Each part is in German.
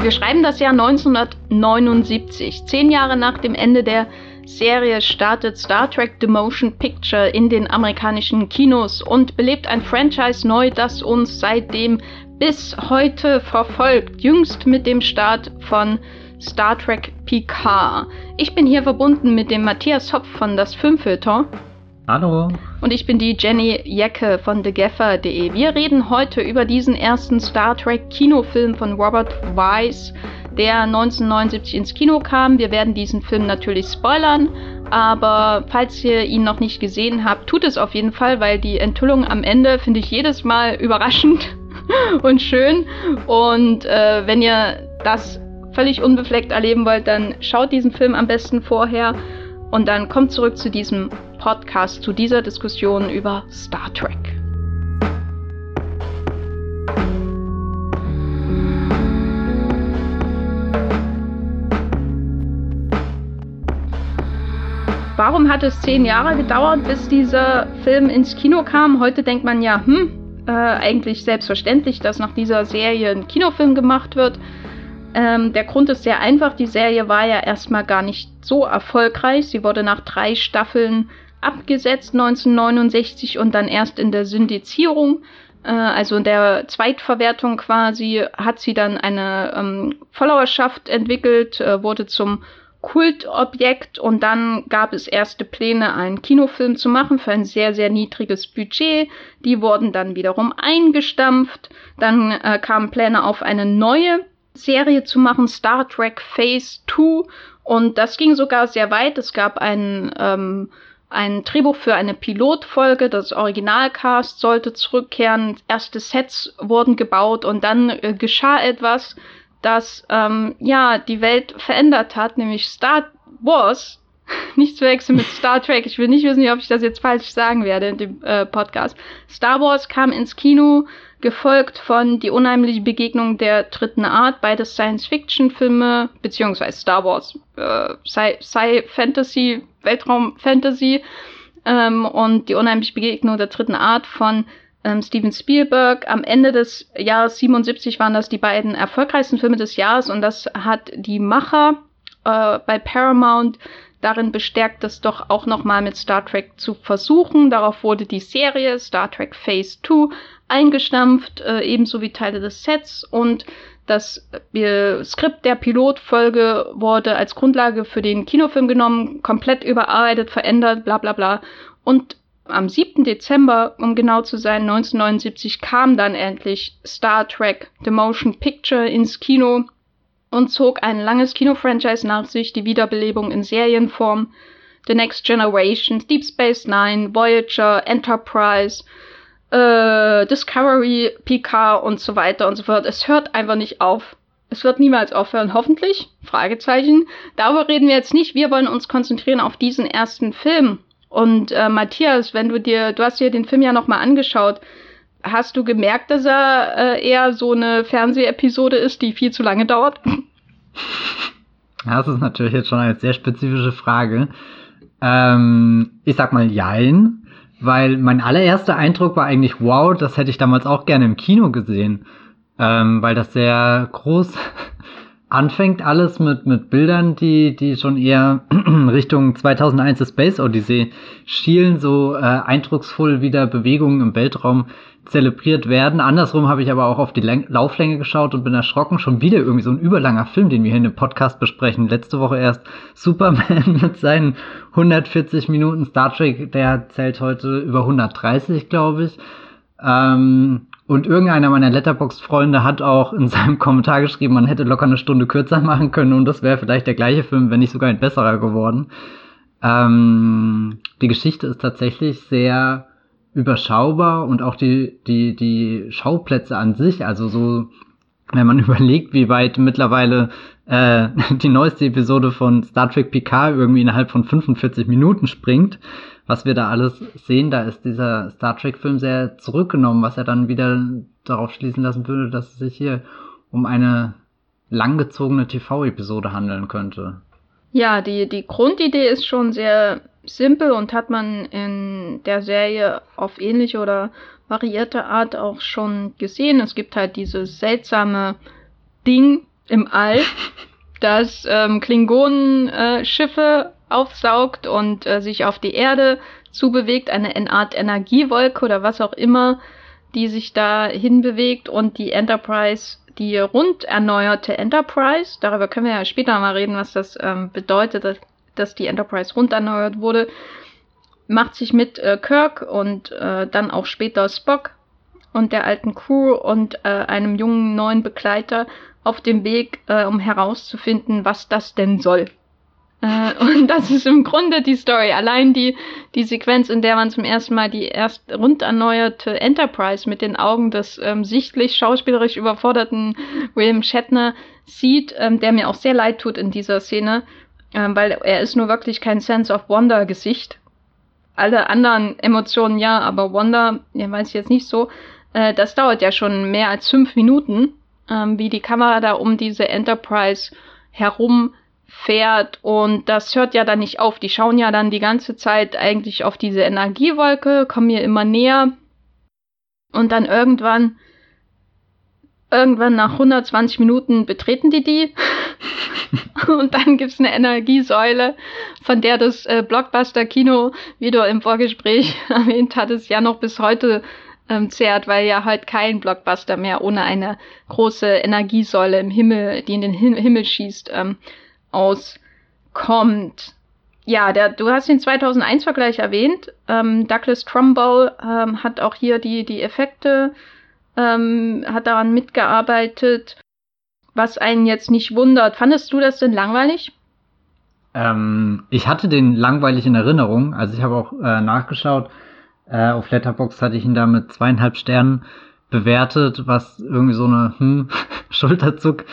Wir schreiben das Jahr 1979. Zehn Jahre nach dem Ende der Serie startet Star Trek The Motion Picture in den amerikanischen Kinos und belebt ein Franchise neu, das uns seitdem bis heute verfolgt. Jüngst mit dem Start von Star Trek Picard. Ich bin hier verbunden mit dem Matthias Hopf von das Filmfilter. Hallo. Und ich bin die Jenny Jecke von TheGaffer.de. Wir reden heute über diesen ersten Star Trek Kinofilm von Robert Wise, der 1979 ins Kino kam. Wir werden diesen Film natürlich spoilern, aber falls ihr ihn noch nicht gesehen habt, tut es auf jeden Fall, weil die Enthüllung am Ende finde ich jedes Mal überraschend und schön. Und äh, wenn ihr das völlig unbefleckt erleben wollt, dann schaut diesen Film am besten vorher und dann kommt zurück zu diesem Podcast, zu dieser Diskussion über Star Trek. Warum hat es zehn Jahre gedauert, bis dieser Film ins Kino kam? Heute denkt man ja, hm, äh, eigentlich selbstverständlich, dass nach dieser Serie ein Kinofilm gemacht wird. Ähm, der Grund ist sehr einfach. Die Serie war ja erstmal gar nicht so erfolgreich. Sie wurde nach drei Staffeln abgesetzt 1969 und dann erst in der Syndizierung, äh, also in der Zweitverwertung quasi, hat sie dann eine ähm, Followerschaft entwickelt, äh, wurde zum Kultobjekt und dann gab es erste Pläne, einen Kinofilm zu machen für ein sehr, sehr niedriges Budget. Die wurden dann wiederum eingestampft. Dann äh, kamen Pläne auf eine neue Serie zu machen, Star Trek Phase 2. Und das ging sogar sehr weit. Es gab ein, ähm, ein Drehbuch für eine Pilotfolge. Das Originalcast sollte zurückkehren. Erste Sets wurden gebaut und dann äh, geschah etwas, das ähm, ja die Welt verändert hat, nämlich Star Wars. Nicht zu wechseln mit Star Trek. Ich will nicht wissen, ob ich das jetzt falsch sagen werde in dem äh, Podcast. Star Wars kam ins Kino gefolgt von Die unheimliche Begegnung der dritten Art, beide Science-Fiction-Filme, beziehungsweise Star Wars, äh, Sci-Fantasy, Weltraum-Fantasy ähm, und Die unheimliche Begegnung der dritten Art von ähm, Steven Spielberg. Am Ende des Jahres 77 waren das die beiden erfolgreichsten Filme des Jahres und das hat die Macher äh, bei Paramount darin bestärkt, das doch auch nochmal mit Star Trek zu versuchen. Darauf wurde die Serie Star Trek Phase 2 eingestampft, äh, ebenso wie Teile des Sets und das äh, Skript der Pilotfolge wurde als Grundlage für den Kinofilm genommen, komplett überarbeitet, verändert, bla bla bla. Und am 7. Dezember, um genau zu sein, 1979, kam dann endlich Star Trek The Motion Picture ins Kino und zog ein langes Kinofranchise nach sich, die Wiederbelebung in Serienform. The Next Generation, Deep Space Nine, Voyager, Enterprise, äh, Discovery, Picard und so weiter und so fort. Es hört einfach nicht auf. Es wird niemals aufhören, hoffentlich. Fragezeichen. Darüber reden wir jetzt nicht. Wir wollen uns konzentrieren auf diesen ersten Film. Und äh, Matthias, wenn du dir, du hast dir den Film ja nochmal angeschaut, hast du gemerkt, dass er äh, eher so eine Fernsehepisode ist, die viel zu lange dauert? Das ist natürlich jetzt schon eine sehr spezifische Frage. Ähm, ich sag mal Jein, weil mein allererster Eindruck war eigentlich, wow, das hätte ich damals auch gerne im Kino gesehen. Ähm, weil das sehr groß anfängt alles mit, mit Bildern, die, die schon eher Richtung 2001 Space Odyssey schielen, so äh, eindrucksvoll wieder Bewegungen im Weltraum zelebriert werden. Andersrum habe ich aber auch auf die Läng Lauflänge geschaut und bin erschrocken. Schon wieder irgendwie so ein überlanger Film, den wir hier in dem Podcast besprechen. Letzte Woche erst Superman mit seinen 140 Minuten. Star Trek, der zählt heute über 130, glaube ich. Ähm, und irgendeiner meiner Letterbox-Freunde hat auch in seinem Kommentar geschrieben, man hätte locker eine Stunde kürzer machen können und das wäre vielleicht der gleiche Film, wenn nicht sogar ein besserer geworden. Ähm, die Geschichte ist tatsächlich sehr überschaubar und auch die, die, die Schauplätze an sich, also so, wenn man überlegt, wie weit mittlerweile äh, die neueste Episode von Star Trek Picard irgendwie innerhalb von 45 Minuten springt, was wir da alles sehen, da ist dieser Star Trek-Film sehr zurückgenommen, was er dann wieder darauf schließen lassen würde, dass es sich hier um eine langgezogene TV-Episode handeln könnte. Ja, die, die Grundidee ist schon sehr simpel und hat man in der Serie auf ähnliche oder variierte Art auch schon gesehen. Es gibt halt dieses seltsame Ding, im All, das ähm, Klingonen-Schiffe äh, aufsaugt und äh, sich auf die Erde zubewegt, eine Art Energiewolke oder was auch immer, die sich da hinbewegt und die Enterprise, die rund erneuerte Enterprise, darüber können wir ja später mal reden, was das ähm, bedeutet, dass, dass die Enterprise rund erneuert wurde, macht sich mit äh, Kirk und äh, dann auch später Spock und der alten Crew und äh, einem jungen neuen Begleiter auf dem Weg, äh, um herauszufinden, was das denn soll. Äh, und das ist im Grunde die Story. Allein die, die Sequenz, in der man zum ersten Mal die erst rund erneuerte Enterprise mit den Augen des ähm, sichtlich schauspielerisch überforderten William Shatner sieht, ähm, der mir auch sehr leid tut in dieser Szene, ähm, weil er ist nur wirklich kein Sense of Wonder Gesicht. Alle anderen Emotionen ja, aber Wonder, ja, weiß ich jetzt nicht so. Äh, das dauert ja schon mehr als fünf Minuten, ähm, wie die Kamera da um diese Enterprise herum fährt. Und das hört ja dann nicht auf. Die schauen ja dann die ganze Zeit eigentlich auf diese Energiewolke, kommen hier immer näher. Und dann irgendwann, irgendwann nach 120 Minuten betreten die die. Und dann gibt's eine Energiesäule, von der das äh, Blockbuster-Kino, wie du im Vorgespräch erwähnt hattest, ja noch bis heute ähm, zehrt, weil ja halt kein Blockbuster mehr ohne eine große Energiesäule im Himmel, die in den Himmel schießt, ähm, auskommt. Ja, der, du hast den 2001-Vergleich erwähnt. Ähm, Douglas Trumbull ähm, hat auch hier die, die Effekte, ähm, hat daran mitgearbeitet, was einen jetzt nicht wundert. Fandest du das denn langweilig? Ähm, ich hatte den langweilig in Erinnerung. Also ich habe auch äh, nachgeschaut. Äh, auf Letterbox hatte ich ihn da mit zweieinhalb Sternen bewertet, was irgendwie so eine hm, Schulterzuck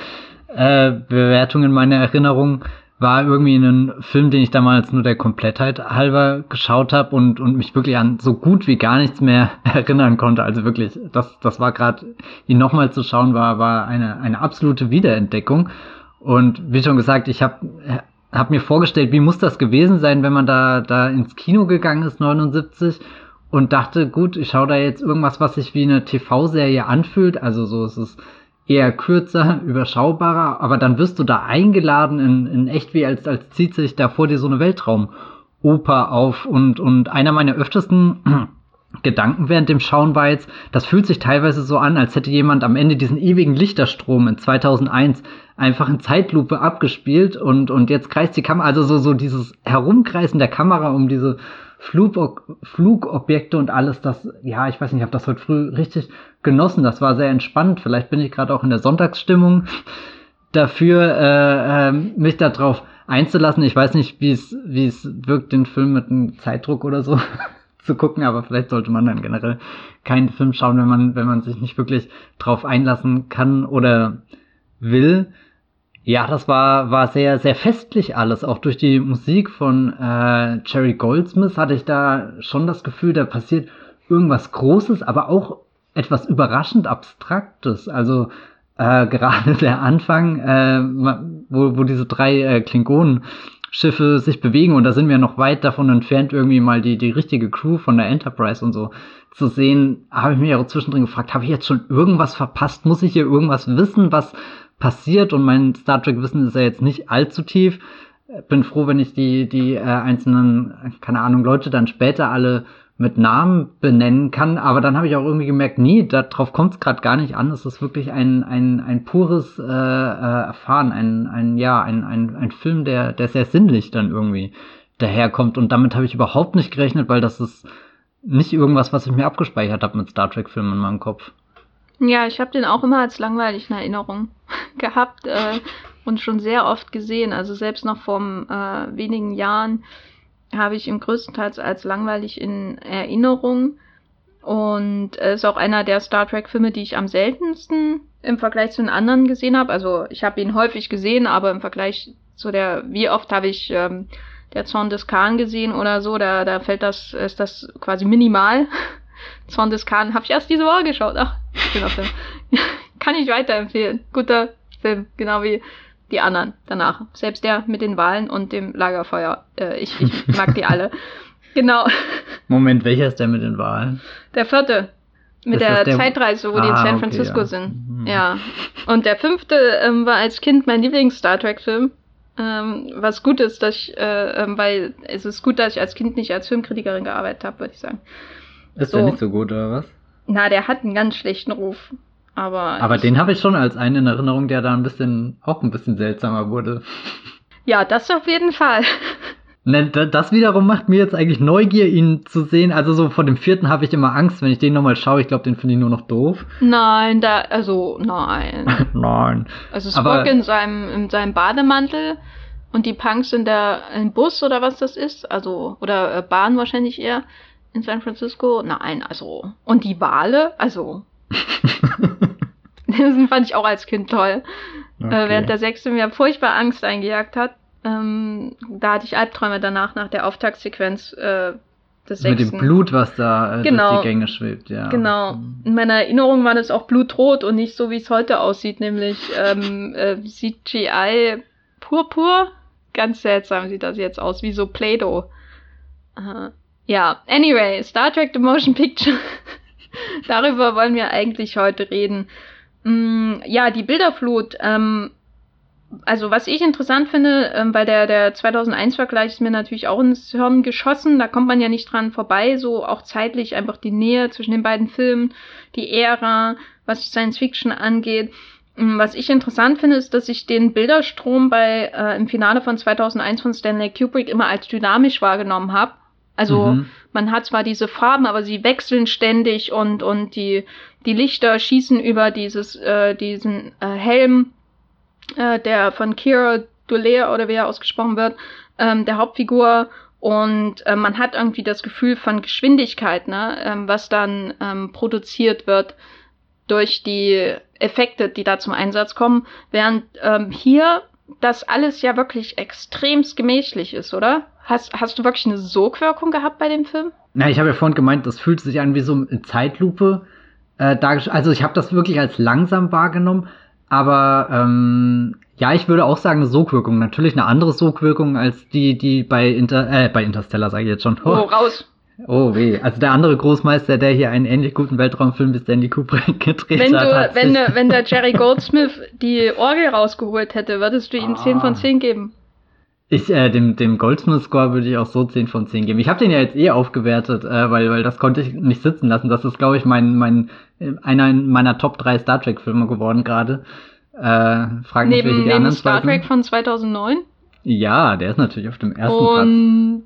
äh, Bewertung in meiner Erinnerung war irgendwie ein Film, den ich damals nur der Komplettheit halber geschaut habe und, und mich wirklich an so gut wie gar nichts mehr erinnern konnte. Also wirklich, das, das war gerade, ihn nochmal zu schauen, war, war eine, eine absolute Wiederentdeckung. Und wie schon gesagt, ich habe hab mir vorgestellt, wie muss das gewesen sein, wenn man da, da ins Kino gegangen ist, 79, und dachte, gut, ich schaue da jetzt irgendwas, was sich wie eine TV-Serie anfühlt. Also so ist es eher kürzer, überschaubarer, aber dann wirst du da eingeladen in, in echt wie als, als zieht sich da vor dir so eine Weltraumoper auf. Und, und einer meiner öftesten Gedanken während dem Schauen war jetzt, das fühlt sich teilweise so an, als hätte jemand am Ende diesen ewigen Lichterstrom in 2001 einfach in Zeitlupe abgespielt und, und jetzt kreist die Kamera, also so, so dieses Herumkreisen der Kamera um diese Flug, Flugobjekte und alles, das, ja, ich weiß nicht, ich habe das heute früh richtig genossen. Das war sehr entspannt. Vielleicht bin ich gerade auch in der Sonntagsstimmung dafür, äh, äh, mich darauf einzulassen. Ich weiß nicht, wie es wie es wirkt, den Film mit einem Zeitdruck oder so zu gucken, aber vielleicht sollte man dann generell keinen Film schauen, wenn man wenn man sich nicht wirklich drauf einlassen kann oder will. Ja, das war, war sehr, sehr festlich alles. Auch durch die Musik von äh, Jerry Goldsmith hatte ich da schon das Gefühl, da passiert irgendwas Großes, aber auch etwas überraschend Abstraktes. Also äh, gerade der Anfang, äh, wo, wo diese drei äh, Klingonen-Schiffe sich bewegen und da sind wir noch weit davon entfernt, irgendwie mal die, die richtige Crew von der Enterprise und so zu sehen, habe ich mich auch zwischendrin gefragt, habe ich jetzt schon irgendwas verpasst? Muss ich hier irgendwas wissen, was passiert und mein Star Trek Wissen ist ja jetzt nicht allzu tief. Bin froh, wenn ich die, die äh, einzelnen, keine Ahnung, Leute dann später alle mit Namen benennen kann, aber dann habe ich auch irgendwie gemerkt, nee, darauf kommt es gerade gar nicht an. Es ist wirklich ein, ein, ein pures äh, äh, Erfahren, ein, ein, ja, ein, ein, ein Film, der, der sehr sinnlich dann irgendwie daherkommt. Und damit habe ich überhaupt nicht gerechnet, weil das ist nicht irgendwas, was ich mir abgespeichert habe mit Star Trek-Filmen in meinem Kopf. Ja, ich habe den auch immer als langweilig in Erinnerung gehabt äh, und schon sehr oft gesehen. Also selbst noch vor äh, wenigen Jahren habe ich ihn größtenteils als langweilig in Erinnerung. Und es ist auch einer der Star Trek-Filme, die ich am seltensten im Vergleich zu den anderen gesehen habe. Also ich habe ihn häufig gesehen, aber im Vergleich zu der, wie oft habe ich ähm, der Zorn des Khan gesehen oder so, da, da fällt das, ist das quasi minimal. Zorn des Khan habe ich erst diese Woche geschaut. Ach, Film. Kann ich weiterempfehlen. Guter Film, genau wie die anderen danach. Selbst der mit den Wahlen und dem Lagerfeuer. Äh, ich, ich mag die alle. Genau. Moment, welcher ist der mit den Wahlen? Der vierte. Mit der, der- Zeitreise, wo die in Ah, San okay, Francisco ja. sind. Mhm. Ja. Und der fünfte ähm, war als Kind mein Lieblings-Star Trek-Film. Ähm, was gut ist, dass ich, äh, ähm, weil es ist gut, dass ich als Kind nicht als Filmkritikerin gearbeitet habe, würde ich sagen. Ist So. der nicht so gut, oder was? Na, der hat einen ganz schlechten Ruf. Aber, Aber ich, den habe ich schon als einen in Erinnerung, der da ein bisschen, auch ein bisschen seltsamer wurde. Ja, das auf jeden Fall. Ne, da- das wiederum macht mir jetzt eigentlich Neugier, ihn zu sehen. Also so vor dem vierten habe ich immer Angst, wenn ich den nochmal schaue. Ich glaube, den finde ich nur noch doof. Nein, da, also, nein. Nein. Also Spock in seinem, in seinem Bademantel und die Punks in der im Bus oder was das ist, also oder äh, Bahn wahrscheinlich eher in San Francisco. Nein, also und die Wale, also das fand ich auch als Kind toll. Äh, während der sechste mir furchtbar Angst eingejagt hat. Ähm, da hatte ich Albträume danach nach der Auftaktsequenz äh, des Mit sechsten. dem Blut, was da äh, Genau. durch die Gänge schwebt, ja. Genau. In meiner Erinnerung war das auch blutrot und nicht so, wie es heute aussieht, nämlich ähm, äh, CGI purpur. Ganz seltsam sieht das jetzt aus, wie so Play-Doh. Ja, anyway, Star Trek The Motion Picture. Darüber wollen wir eigentlich heute reden. Mm, ja, die Bilderflut. Ähm, also was ich interessant finde, ähm, weil der, der 2001-Vergleich ist mir natürlich auch ins Hirn geschossen, da kommt man ja nicht dran vorbei, so auch zeitlich einfach die Nähe zwischen den beiden Filmen, die Ära, was Science Fiction angeht. Ähm, Was ich interessant finde, ist, dass ich den Bilderstrom bei äh, im Finale von 2001 von Stanley Kubrick immer als dynamisch wahrgenommen habe. Also Mhm. man hat zwar diese Farben, aber sie wechseln ständig und und die die Lichter schießen über dieses äh, diesen äh, Helm, äh, der von Kira Dulaire oder wie er ausgesprochen wird, ähm, der Hauptfigur und äh, man hat irgendwie das Gefühl von Geschwindigkeit, ne, ähm, was dann ähm, produziert wird durch die Effekte, die da zum Einsatz kommen, während ähm, hier das alles ja wirklich extremst gemächlich ist, oder? Hast, hast du wirklich eine Sogwirkung gehabt bei dem Film? Na, ich habe ja vorhin gemeint, das fühlt sich an wie so eine Zeitlupe. Äh, also ich habe das wirklich als langsam wahrgenommen, aber ähm, ja, ich würde auch sagen, eine Sogwirkung. Natürlich eine andere Sogwirkung als die, die bei Inter äh, bei Interstellar sage ich jetzt schon. Oh, raus. Oh weh, also der andere Großmeister, der hier einen ähnlich guten Weltraumfilm wie Stanley Kubrick gedreht Wenn, hat, du, hat wenn, sich- der- wenn der Jerry Goldsmith die Orgel rausgeholt hätte, würdest du ihm Ah. 10 von 10 geben. Ich, äh, dem, dem Goldsmith-Score würde ich auch so 10 von 10 geben. Ich habe den ja jetzt eh aufgewertet, äh, weil, weil das konnte ich nicht sitzen lassen. Das ist, glaube ich, mein, mein, äh, einer meiner Top 3 Star Trek-Filme geworden gerade. Äh, frag mich, welche Neben, die neben anderen Star Trek von 2009. Ja, der ist natürlich auf dem ersten Platz. Und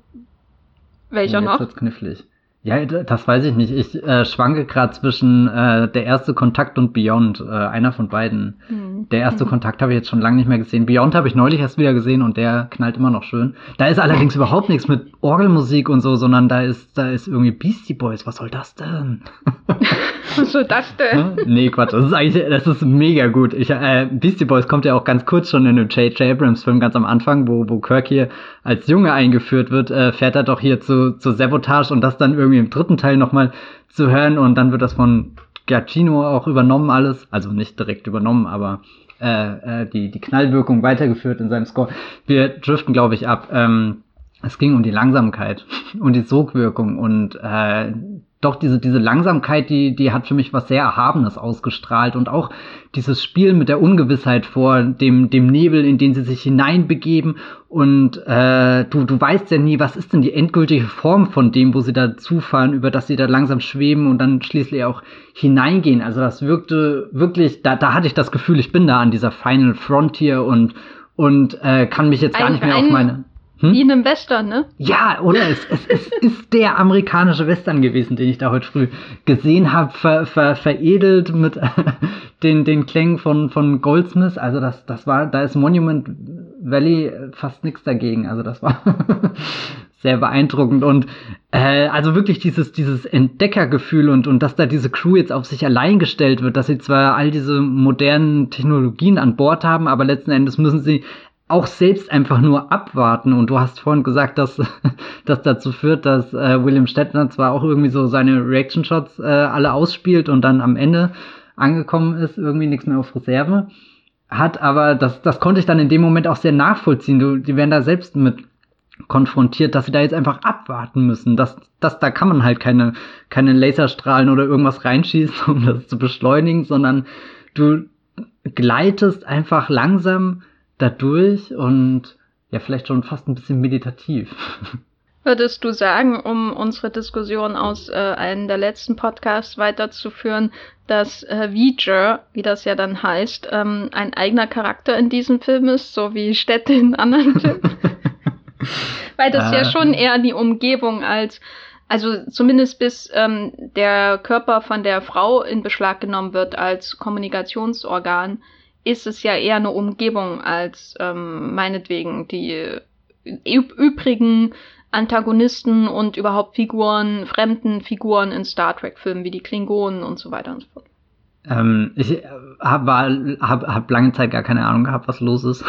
welcher Oh, jetzt noch? wird's knifflig. Ja, das weiß ich nicht. Ich äh, schwanke gerade zwischen äh, der erste Kontakt und Beyond. Äh, einer von beiden. Hm. Der erste Kontakt habe ich jetzt schon lange nicht mehr gesehen. Beyond habe ich neulich erst wieder gesehen und der knallt immer noch schön. Da ist allerdings überhaupt nichts mit Orgelmusik und so, sondern da ist, da ist irgendwie Beastie Boys. Was soll das denn? Was soll das denn? Hä? nee, Quatsch. Das ist eigentlich, das ist mega gut. Ich, äh, Beastie Boys kommt ja auch ganz kurz schon in dem J.J. Abrams Film ganz am Anfang, wo, wo Kirk hier als Junge eingeführt wird, äh, fährt er doch hier zu, zu Sabotage und das dann irgendwie im dritten Teil nochmal zu hören und dann wird das von Giacchino auch übernommen alles. Also nicht direkt übernommen, aber äh, äh, die, die Knallwirkung weitergeführt in seinem Score. Wir driften, glaube ich, ab. Ähm, es ging um die Langsamkeit und die Sogwirkung und äh, doch diese, diese Langsamkeit, die, die hat für mich was sehr Erhabenes ausgestrahlt und auch dieses Spiel mit der Ungewissheit vor dem, dem Nebel, in den sie sich hineinbegeben und äh, du, du weißt ja nie, was ist denn die endgültige Form von dem, wo sie da zufahren, über das sie da langsam schweben und dann schließlich auch hineingehen. Also das wirkte wirklich, da, da hatte ich das Gefühl, ich bin da an dieser Final Frontier und, und äh, kann mich jetzt gar nicht mehr auf Ein- meine... Hm? Wie in einem Western, ne? Ja, oder? Es, es, es ist der amerikanische Western gewesen, den ich da heute früh gesehen habe, ver, ver, veredelt mit den, den Klängen von, von Goldsmith. Also das, das war, da ist Monument Valley fast nichts dagegen. Also das war sehr beeindruckend und äh, also wirklich dieses, dieses Entdeckergefühl und, und dass da diese Crew jetzt auf sich allein gestellt wird, dass sie zwar all diese modernen Technologien an Bord haben, aber letzten Endes müssen sie auch selbst einfach nur abwarten. Und du hast vorhin gesagt, dass das dazu führt, dass äh, William Shatner zwar auch irgendwie so seine Reaction-Shots äh, alle ausspielt und dann am Ende angekommen ist, irgendwie nichts mehr auf Reserve hat, aber das, das konnte ich dann in dem Moment auch sehr nachvollziehen. Du, die werden da selbst mit konfrontiert, dass sie da jetzt einfach abwarten müssen. dass dass da kann man halt keine, keine Laserstrahlen oder irgendwas reinschießen, um das zu beschleunigen, sondern du gleitest einfach langsam dadurch und ja, vielleicht schon fast ein bisschen meditativ. Würdest du sagen, um unsere Diskussion aus äh, einem der letzten Podcasts weiterzuführen, dass äh, Viger, wie das ja dann heißt, ähm, ein eigener Charakter in diesem Film ist, so wie Städte in anderen Filmen? Weil das äh. ja schon eher die Umgebung als, also zumindest bis ähm, der Körper von der Frau in Beschlag genommen wird als Kommunikationsorgan, ist es ja eher eine Umgebung als ähm, meinetwegen die übrigen Antagonisten und überhaupt Figuren, fremden Figuren in Star Trek-Filmen wie die Klingonen und so weiter und so fort. Ähm, ich habe hab, hab lange Zeit gar keine Ahnung gehabt, was los ist.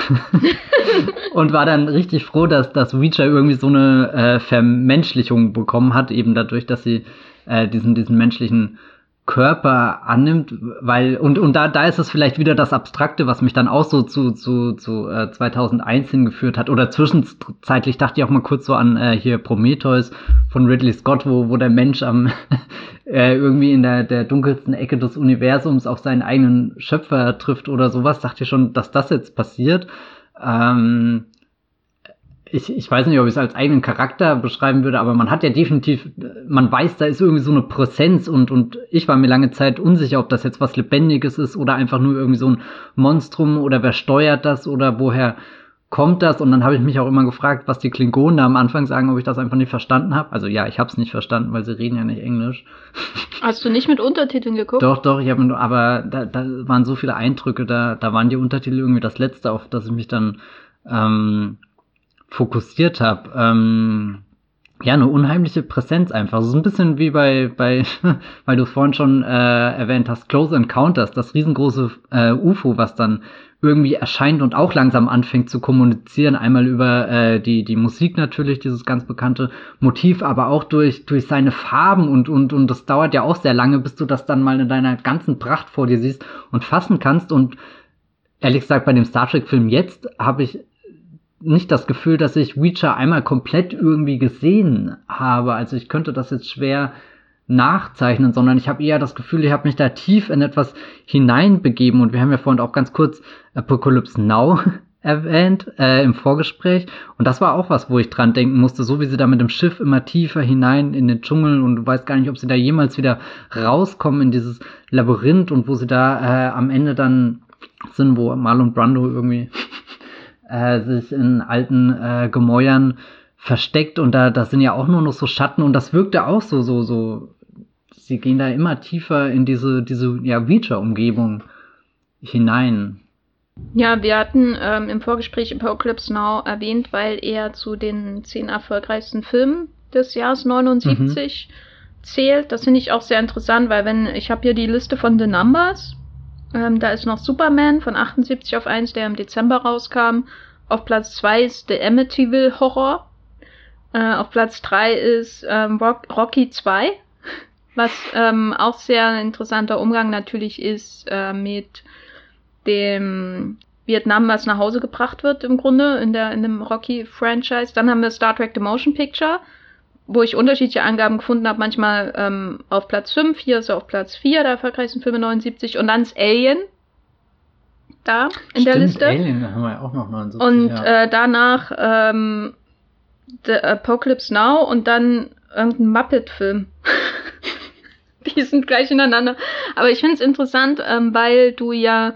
und war dann richtig froh, dass, dass Reacher irgendwie so eine äh, Vermenschlichung bekommen hat, eben dadurch, dass sie äh, diesen, diesen menschlichen Körper annimmt, weil, und, und da, da ist es vielleicht wieder das Abstrakte, was mich dann auch so zu, zu, zu äh, 2001 hingeführt hat. Oder zwischenzeitlich dachte ich auch mal kurz so an äh, hier Prometheus von Ridley Scott, wo, wo der Mensch am äh, irgendwie in der, der dunkelsten Ecke des Universums auf seinen eigenen Schöpfer trifft oder sowas. Dachte ich schon, dass das jetzt passiert. Ähm, ich, ich weiß nicht, ob ich es als eigenen Charakter beschreiben würde, aber man hat ja definitiv, man weiß, da ist irgendwie so eine Präsenz und, und ich war mir lange Zeit unsicher, ob das jetzt was Lebendiges ist oder einfach nur irgendwie so ein Monstrum oder wer steuert das oder woher kommt das? Und dann habe ich mich auch immer gefragt, was die Klingonen da am Anfang sagen, ob ich das einfach nicht verstanden habe. Also ja, ich habe es nicht verstanden, weil sie reden ja nicht Englisch. Hast du nicht mit Untertiteln geguckt? Doch, doch, ich habe aber da, da waren so viele Eindrücke, da, da waren die Untertitel irgendwie das Letzte, auf das ich mich dann ähm, fokussiert habe. Ähm, ja, eine unheimliche Präsenz einfach. So ein bisschen wie bei, bei weil du vorhin schon äh, erwähnt hast, Close Encounters, das riesengroße äh, UFO, was dann irgendwie erscheint und auch langsam anfängt zu kommunizieren. Einmal über äh, die, die Musik natürlich, dieses ganz bekannte Motiv, aber auch durch, durch seine Farben und, und, und das dauert ja auch sehr lange, bis du das dann mal in deiner ganzen Pracht vor dir siehst und fassen kannst. Und ehrlich gesagt, bei dem Star Trek-Film jetzt habe ich nicht das Gefühl, dass ich Witcher einmal komplett irgendwie gesehen habe. Also ich könnte das jetzt schwer nachzeichnen, sondern ich habe eher das Gefühl, ich habe mich da tief in etwas hineinbegeben. Und wir haben ja vorhin auch ganz kurz Apocalypse Now erwähnt äh, im Vorgespräch. Und das war auch was, wo ich dran denken musste, so wie sie da mit dem Schiff immer tiefer hinein in den Dschungel und du weißt gar nicht, ob sie da jemals wieder rauskommen in dieses Labyrinth und wo sie da äh, am Ende dann sind, wo Marlon Brando irgendwie äh, sich in alten äh, Gemäuern versteckt und da das sind ja auch nur noch so Schatten und das wirkte auch so so so sie gehen da immer tiefer in diese diese ja Witcher Umgebung hinein. Ja, wir hatten ähm, im Vorgespräch Apocalypse Now erwähnt, weil er zu den zehn erfolgreichsten Filmen des Jahres 79 mhm. zählt. Das finde ich auch sehr interessant, weil wenn ich habe hier die Liste von The Numbers ähm, da ist noch Superman von 78 auf 1, der im Dezember rauskam. Auf Platz 2 ist The Amityville Horror. Äh, auf Platz 3 ist ähm, Rock Rocky 2, was ähm, auch sehr ein interessanter Umgang natürlich ist äh, mit dem Vietnam, was nach Hause gebracht wird im Grunde in der in dem Rocky Franchise. Dann haben wir Star Trek The Motion Picture wo ich unterschiedliche Angaben gefunden habe, manchmal ähm, auf Platz 5, hier ist er auf Platz 4 der erfolgreichsten Filme 79 und dann ist Alien da in Stimmt, der Liste. Alien haben wir auch noch 79. Und ja. äh, danach ähm, The Apocalypse Now und dann irgendein Muppet-Film. Die sind gleich ineinander. Aber ich finde es interessant, ähm, weil du ja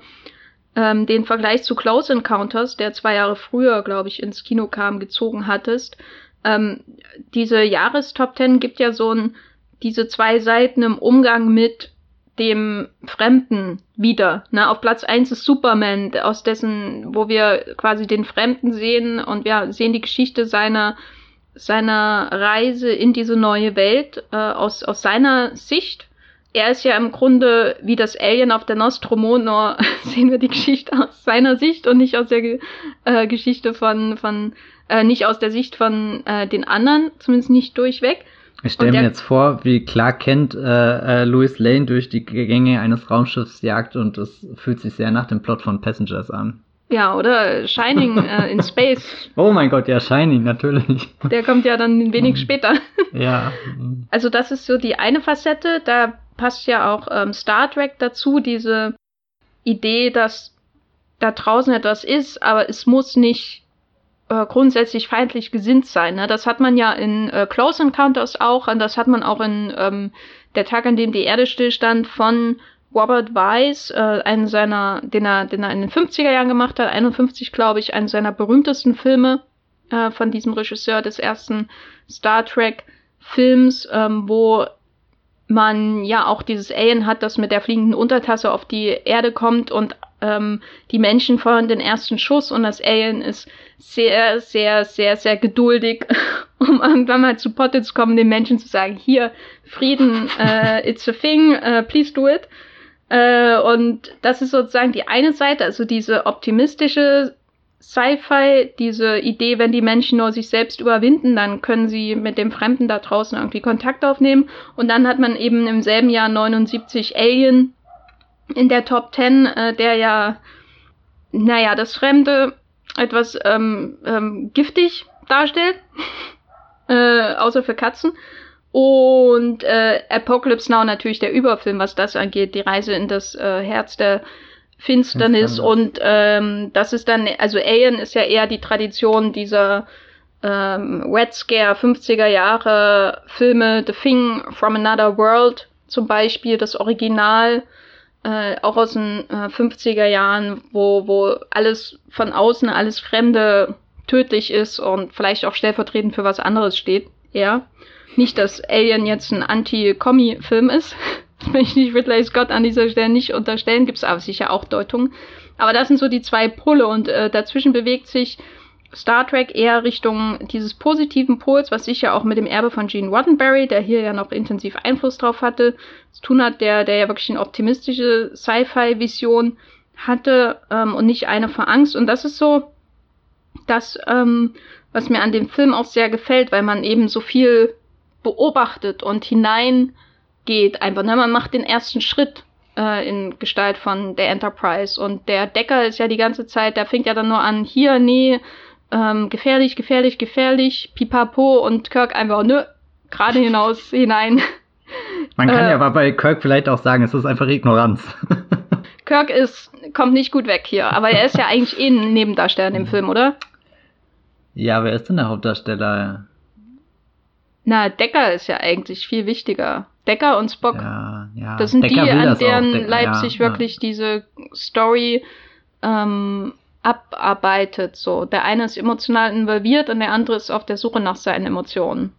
ähm, den Vergleich zu Close Encounters, der zwei Jahre früher, glaube ich, ins Kino kam, gezogen hattest ähm, diese Jahrestop Ten gibt ja so ein, diese zwei Seiten im Umgang mit dem Fremden wieder. Ne? Auf Platz eins ist Superman, aus dessen, wo wir quasi den Fremden sehen und wir sehen die Geschichte seiner, seiner Reise in diese neue Welt äh, aus, aus seiner Sicht. Er ist ja im Grunde wie das Alien auf der Nostromo, nur sehen wir die Geschichte aus seiner Sicht und nicht aus der äh, Geschichte von, von äh, nicht aus der Sicht von äh, den anderen, zumindest nicht durchweg. Ich stelle mir jetzt vor, wie Clark Kent äh, äh, Louis Lane durch die Gänge eines Raumschiffs jagt und es fühlt sich sehr nach dem Plot von Passengers an. Ja, oder Shining äh, in Space. Oh mein Gott, ja, Shining, natürlich. Der kommt ja dann ein wenig später. ja. Also das ist so die eine Facette. Da passt ja auch ähm, Star Trek dazu, diese Idee, dass da draußen etwas ist, aber es muss nicht äh, grundsätzlich feindlich gesinnt sein. Ne? Das hat man ja in äh, Close Encounters auch und das hat man auch in ähm, Der Tag, an dem die Erde stillstand von Robert Weiss, äh, einen seiner, den er, den er in den 50er Jahren gemacht hat, 51 glaube ich, einen seiner berühmtesten Filme äh, von diesem Regisseur des ersten Star Trek Films, ähm, wo man ja auch dieses Alien hat, das mit der fliegenden Untertasse auf die Erde kommt und ähm, die Menschen feuern den ersten Schuss und das Alien ist sehr, sehr, sehr, sehr geduldig, um irgendwann mal zu Potte zu kommen, den Menschen zu sagen, hier, Frieden, äh, it's a thing, uh, please do it. Äh, und das ist sozusagen die eine Seite, also diese optimistische Sci-Fi, diese Idee, wenn die Menschen nur sich selbst überwinden, dann können sie mit dem Fremden da draußen irgendwie Kontakt aufnehmen. Und dann hat man eben im selben Jahr 79 Alien in der Top 10, äh, der ja, naja, das Fremde etwas ähm, ähm, giftig darstellt, äh, außer für Katzen. Und äh, Apocalypse Now natürlich der Überfilm, was das angeht, die Reise in das äh, Herz der Finsternis. Und ähm, das ist dann, also Alien ist ja eher die Tradition dieser ähm, Red Scare 50er Jahre Filme, The Thing from Another World zum Beispiel, das Original, äh, auch aus den äh, 50er Jahren, wo, wo alles von außen, alles Fremde tödlich ist und vielleicht auch stellvertretend für was anderes steht. Ja. Nicht, dass Alien jetzt ein Anti-Kommi-Film ist. Das möchte ich Ridley Scott an dieser Stelle nicht unterstellen. Gibt es aber sicher auch Deutungen. Aber das sind so die zwei Pole und äh, dazwischen bewegt sich Star Trek eher Richtung dieses positiven Pols, was sicher auch mit dem Erbe von Gene Roddenberry, der hier ja noch intensiv Einfluss drauf hatte, zu tun hat, der, der ja wirklich eine optimistische Sci-Fi-Vision hatte ähm, und nicht eine vor Angst. Und das ist so das, ähm, was mir an dem Film auch sehr gefällt, weil man eben so viel beobachtet und hineingeht einfach. Ne? Man macht den ersten Schritt äh, in Gestalt von der Enterprise. Und der Decker ist ja die ganze Zeit, der fängt ja dann nur an, hier, nee, ähm, gefährlich, gefährlich, gefährlich, pipapo und Kirk einfach, nö, gerade hinaus, hinein. Man kann äh, ja aber bei Kirk vielleicht auch sagen, es ist einfach Ignoranz. Kirk ist, kommt nicht gut weg hier, aber er ist ja eigentlich eh ein Nebendarsteller in dem Film, oder? Ja, wer ist denn der Hauptdarsteller? Na, Decker ist ja eigentlich viel wichtiger. Decker und Spock. Ja, ja. Das sind Decker die, an deren Leipzig ja, wirklich diese Story ähm, abarbeitet. So, der eine ist emotional involviert und der andere ist auf der Suche nach seinen Emotionen.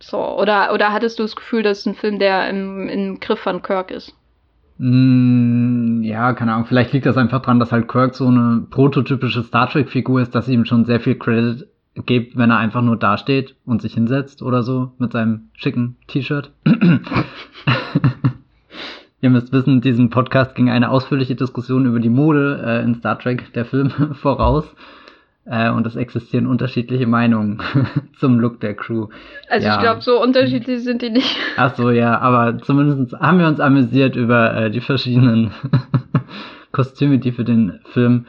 So, oder, oder hattest du das Gefühl, das ist ein Film, der im, im Griff von Kirk ist? Mm, ja, keine Ahnung. Vielleicht liegt das einfach dran, dass halt Kirk so eine prototypische Star Trek-Figur ist, dass ihm schon sehr viel Credit gibt, wenn er einfach nur dasteht und sich hinsetzt oder so mit seinem schicken T-Shirt. Ihr müsst wissen, diesem Podcast ging eine ausführliche Diskussion über die Mode äh, in Star Trek, der Film, voraus. Äh, und es existieren unterschiedliche Meinungen zum Look der Crew. Also ja. ich glaube, so unterschiedlich sind die nicht. Ach so, ja, aber zumindest haben wir uns amüsiert über äh, die verschiedenen Kostüme, die für den Film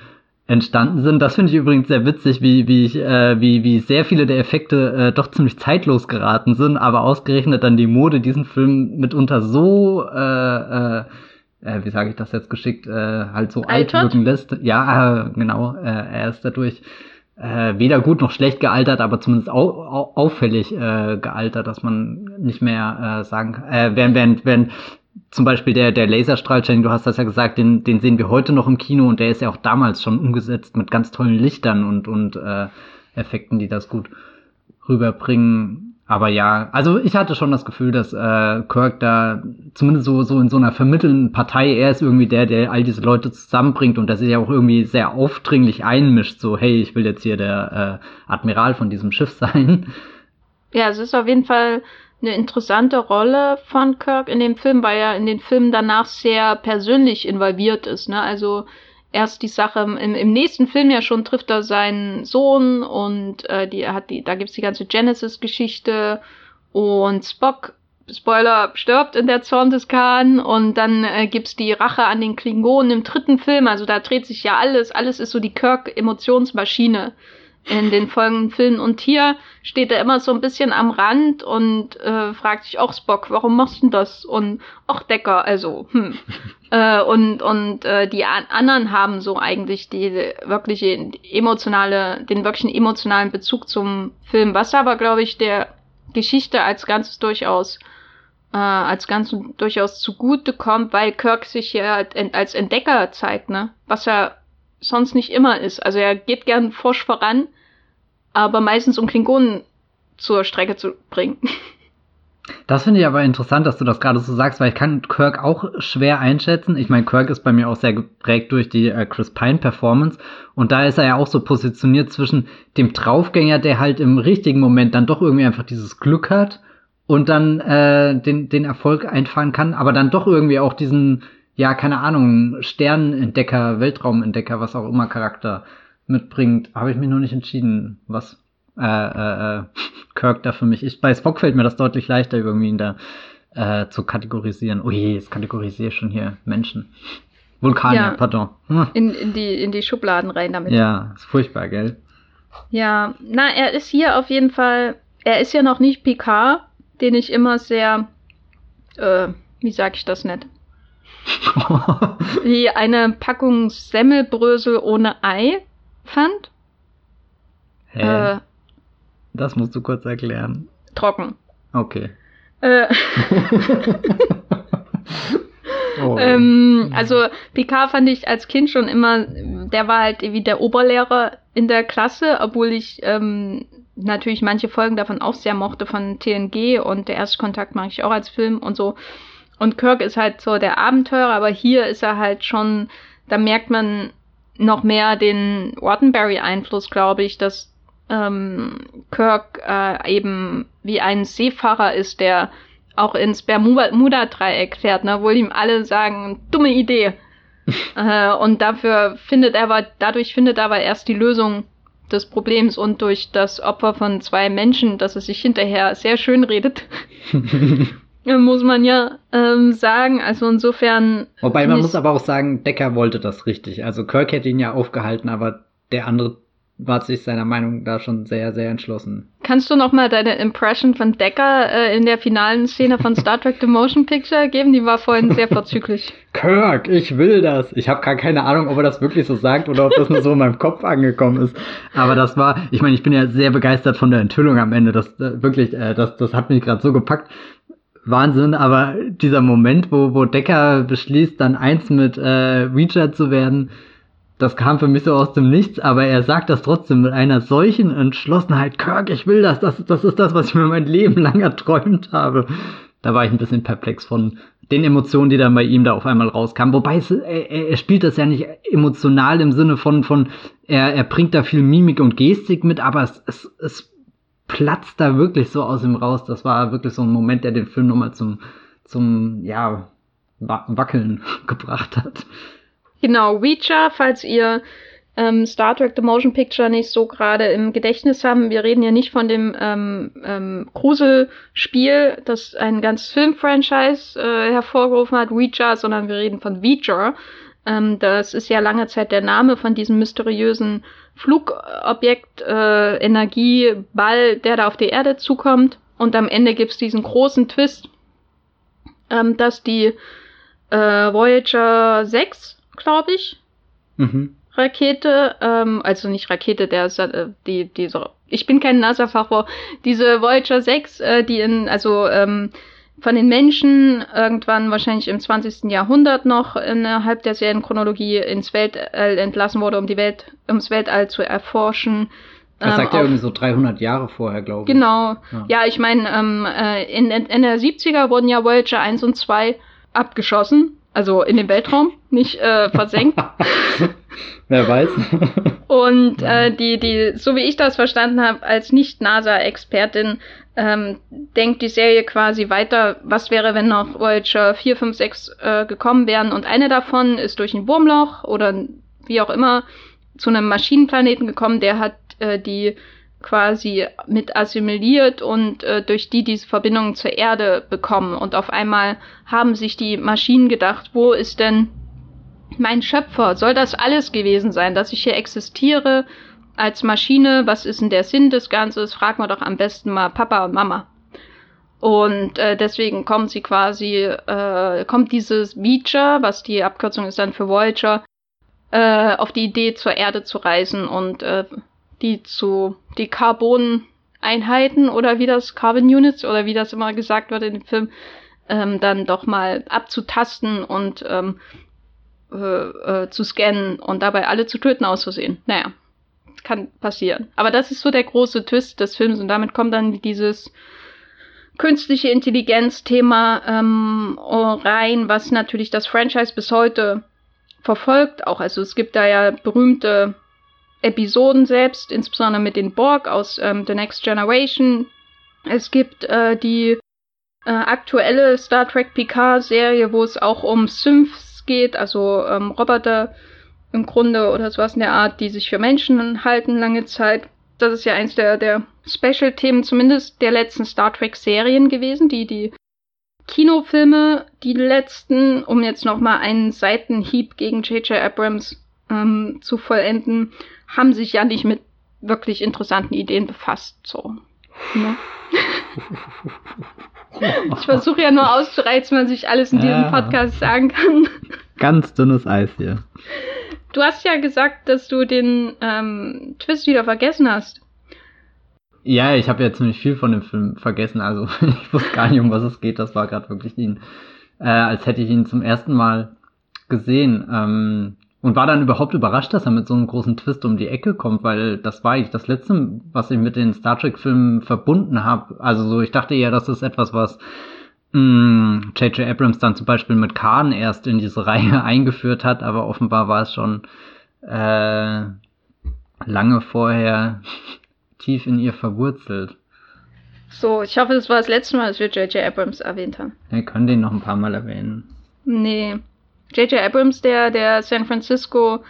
entstanden sind. Das finde ich übrigens sehr witzig, wie, wie, ich, äh, wie, wie sehr viele der Effekte äh, doch ziemlich zeitlos geraten sind, aber ausgerechnet dann die Mode diesen Film mitunter so, äh, äh, äh, wie sage ich das jetzt geschickt, äh, halt so alt Altert? wirken lässt. Ja, äh, genau, äh, er ist dadurch äh, weder gut noch schlecht gealtert, aber zumindest au au auffällig äh, gealtert, dass man nicht mehr äh, sagen kann, äh, während, während, während zum Beispiel der, der Laserstrahl, du hast das ja gesagt, den, den sehen wir heute noch im Kino und der ist ja auch damals schon umgesetzt mit ganz tollen Lichtern und, und äh, Effekten, die das gut rüberbringen. Aber ja, also ich hatte schon das Gefühl, dass äh, Kirk da zumindest so, so in so einer vermittelnden Partei, er ist irgendwie der, der all diese Leute zusammenbringt und der sich ja auch irgendwie sehr aufdringlich einmischt, so, hey, ich will jetzt hier der äh, Admiral von diesem Schiff sein. Ja, es ist auf jeden Fall eine interessante Rolle von Kirk in dem Film, weil er in den Filmen danach sehr persönlich involviert ist. Ne? Also erst die Sache im, im nächsten Film ja schon trifft er seinen Sohn und äh, die hat die, da gibt's die ganze Genesis-Geschichte und Spock Spoiler, stirbt in der Zorn des Khan und dann äh, gibt's die Rache an den Klingonen im dritten Film. Also da dreht sich ja alles. Alles ist so die Kirk-Emotionsmaschine in den folgenden Filmen. Und hier steht er immer so ein bisschen am Rand und äh, fragt sich auch Spock, warum machst du das? Und auch Decker, also, hm. äh, und und äh, die an anderen haben so eigentlich die wirkliche emotionale, den wirklichen emotionalen Bezug zum Film, was aber, glaube ich, der Geschichte als Ganzes durchaus äh, als Ganzes durchaus zugute kommt, weil Kirk sich ja als Entdecker zeigt, ne? Was er sonst nicht immer ist. Also er geht gern forsch voran, aber meistens um Klingonen zur Strecke zu bringen. Das finde ich aber interessant, dass du das gerade so sagst, weil ich kann Kirk auch schwer einschätzen. Ich meine, Kirk ist bei mir auch sehr geprägt durch die äh, Chris Pine Performance und da ist er ja auch so positioniert zwischen dem Draufgänger, der halt im richtigen Moment dann doch irgendwie einfach dieses Glück hat und dann äh, den, den Erfolg einfahren kann, aber dann doch irgendwie auch diesen ja, keine Ahnung, Sternentdecker, Weltraumentdecker, was auch immer Charakter mitbringt, habe ich mir noch nicht entschieden, was äh, äh, äh Kirk da für mich ist. Bei Spock fällt mir das deutlich leichter, irgendwie ihn da äh, zu kategorisieren. Oh je, jetzt kategorisiere ich schon hier Menschen. Vulkanier, ja, pardon. Hm. In, in, die, in die Schubladen rein damit. Ja, ist furchtbar, gell? Ja, na, er ist hier auf jeden Fall, er ist ja noch nicht Picard, den ich immer sehr, äh, wie sag ich das nicht? wie eine Packung Semmelbrösel ohne Ei fand. Hä? Äh, das musst du kurz erklären. Trocken. Okay. Äh, oh. ähm, also Picard fand ich als Kind schon immer, der war halt wie der Oberlehrer in der Klasse, obwohl ich ähm, natürlich manche Folgen davon auch sehr mochte von TNG und der erste Kontakt mache ich auch als Film und so. Und Kirk ist halt so der Abenteurer, aber hier ist er halt schon, da merkt man noch mehr den Wattenberry-Einfluss, glaube ich, dass ähm, Kirk äh, eben wie ein Seefahrer ist, der auch ins Bermuda-Dreieck fährt, ne, wo ihm alle sagen, dumme Idee. äh, und dafür findet er aber, dadurch findet er aber erst die Lösung des Problems und durch das Opfer von zwei Menschen, dass es sich hinterher sehr schön redet. muss man ja ähm, sagen. Also insofern. Wobei man muss aber auch sagen, Decker wollte das richtig. Also Kirk hätte ihn ja aufgehalten, aber der andere war sich seiner Meinung da schon sehr, sehr entschlossen. Kannst du noch mal deine Impression von Decker äh, in der finalen Szene von Star Trek The Motion Picture geben? Die war vorhin sehr vorzüglich. Kirk, ich will das. Ich habe gar keine Ahnung, ob er das wirklich so sagt oder ob das nur so in meinem Kopf angekommen ist. Aber das war, ich meine, ich bin ja sehr begeistert von der Enthüllung am Ende. Das äh, wirklich, äh, das, das hat mich gerade so gepackt. Wahnsinn, aber dieser Moment, wo, wo Decker beschließt, dann eins mit äh, Richard zu werden, das kam für mich so aus dem Nichts, aber er sagt das trotzdem mit einer solchen Entschlossenheit. Kirk, ich will das, das, das ist das, was ich mir mein Leben lang erträumt habe. Da war ich ein bisschen perplex von den Emotionen, die dann bei ihm da auf einmal rauskamen. Wobei es, er, er spielt das ja nicht emotional im Sinne von, von er, er bringt da viel Mimik und Gestik mit, aber es, es, es platzt da wirklich so aus ihm raus. Das war wirklich so ein Moment, der den Film nochmal zum, zum, ja, Wackeln gebracht hat. Genau, Reacher, falls ihr ähm, Star Trek The Motion Picture nicht so gerade im Gedächtnis haben. Wir reden ja nicht von dem ähm, ähm, Gruselspiel, das ein ganzes Filmfranchise äh, hervorgerufen hat, Reacher, sondern wir reden von Reacher. Ähm, das ist ja lange Zeit der Name von diesem mysteriösen Flugobjekt, äh, Energieball, der da auf die Erde zukommt. Und am Ende gibt's diesen großen Twist, ähm, dass die äh, Voyager 6, glaube ich, mhm. Rakete, ähm, also nicht Rakete, der äh, die, diese, ich bin kein NASA-Fachwort, diese Voyager 6, äh, die in, also ähm, von den Menschen irgendwann wahrscheinlich im 20. Jahrhundert noch innerhalb der Serienchronologie ins Weltall entlassen wurde, um die Welt, ums Weltall zu erforschen. Das ähm, sagt ja irgendwie so 300 Jahre vorher, glaube ich. Genau. Ja, ja ich meine, ähm, äh, in, in der 70er wurden ja Voyager 1 und 2 abgeschossen, also in den Weltraum, nicht äh, versenkt. Wer weiß. und äh, die, die, so wie ich das verstanden habe, als Nicht-NASA-Expertin ähm, denkt die Serie quasi weiter, was wäre, wenn noch Voyager 4, 5, 6 äh, gekommen wären und eine davon ist durch ein Wurmloch oder wie auch immer zu einem Maschinenplaneten gekommen, der hat äh, die quasi mit assimiliert und äh, durch die diese Verbindung zur Erde bekommen. Und auf einmal haben sich die Maschinen gedacht, wo ist denn mein Schöpfer? Soll das alles gewesen sein, dass ich hier existiere als Maschine? Was ist denn der Sinn des Ganzen? Fragen wir doch am besten mal Papa und Mama. Und äh, deswegen kommen sie quasi, äh, kommt dieses Voyager, was die Abkürzung ist dann für Voyager, äh, auf die Idee zur Erde zu reisen und äh, die zu die Carbon-Einheiten oder wie das Carbon Units oder wie das immer gesagt wird in dem Film, ähm, dann doch mal abzutasten und ähm, äh, äh, zu scannen und dabei alle zu töten aus Versehen. Naja, kann passieren. Aber das ist so der große Twist des Films und damit kommt dann dieses künstliche Intelligenz-Thema ähm, rein, was natürlich das Franchise bis heute verfolgt. Auch also es gibt da ja berühmte Episoden selbst, insbesondere mit den Borg aus ähm, The Next Generation. Es gibt äh, die äh, aktuelle Star Trek Picard-Serie, wo es auch um Synths geht, also ähm, Roboter im Grunde oder sowas in der Art, die sich für Menschen halten lange Zeit. Das ist ja eins der, der Special-Themen, zumindest der letzten Star Trek-Serien gewesen, die die Kinofilme, die letzten, um jetzt nochmal einen Seitenhieb gegen J.J. Abrams ähm, zu vollenden, haben sich ja nicht mit wirklich interessanten Ideen befasst. So. Ne? ich versuche ja nur auszureizen, was ich alles in diesem ja. Podcast sagen kann. Ganz dünnes Eis hier. Du hast ja gesagt, dass du den ähm, Twist wieder vergessen hast. Ja, ich habe ja ziemlich viel von dem Film vergessen. Also ich wusste gar nicht, um was es geht. Das war gerade wirklich ihn, äh, als hätte ich ihn zum ersten Mal gesehen. Ähm, und war dann überhaupt überrascht, dass er mit so einem großen Twist um die Ecke kommt, weil das war ich das letzte, was ich mit den Star Trek-Filmen verbunden habe. Also so, ich dachte ja, das ist etwas, was J.J. Mm, Abrams dann zum Beispiel mit Khan erst in diese Reihe eingeführt hat, aber offenbar war es schon äh, lange vorher tief in ihr verwurzelt. So, ich hoffe, das war das letzte Mal, dass wir J.J. Abrams erwähnt haben. Wir können den noch ein paar Mal erwähnen. Nee. J.J. Abrams, der, der San Francisco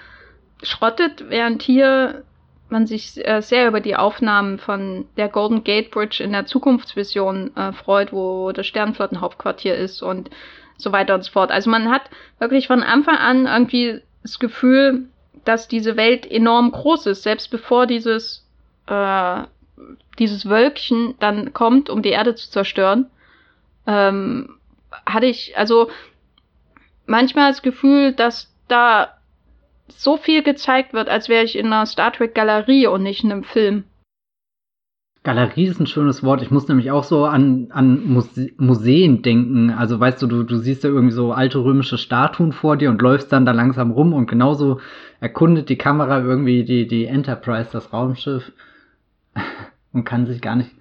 schrottet, während hier man sich äh, sehr über die Aufnahmen von der Golden Gate Bridge in der Zukunftsvision äh, freut, wo das Sternflottenhauptquartier ist und so weiter und so fort. Also man hat wirklich von Anfang an irgendwie das Gefühl, dass diese Welt enorm groß ist, selbst bevor dieses, äh, dieses Wölkchen dann kommt, um die Erde zu zerstören. Ähm, hatte ich, also manchmal das Gefühl, dass da so viel gezeigt wird, als wäre ich in einer Star Trek Galerie und nicht in einem Film. Galerie ist ein schönes Wort. Ich muss nämlich auch so an, an Muse Museen denken. Also weißt du, du, du siehst ja irgendwie so alte römische Statuen vor dir und läufst dann da langsam rum und genauso erkundet die Kamera irgendwie die, die Enterprise, das Raumschiff, und kann sich gar nicht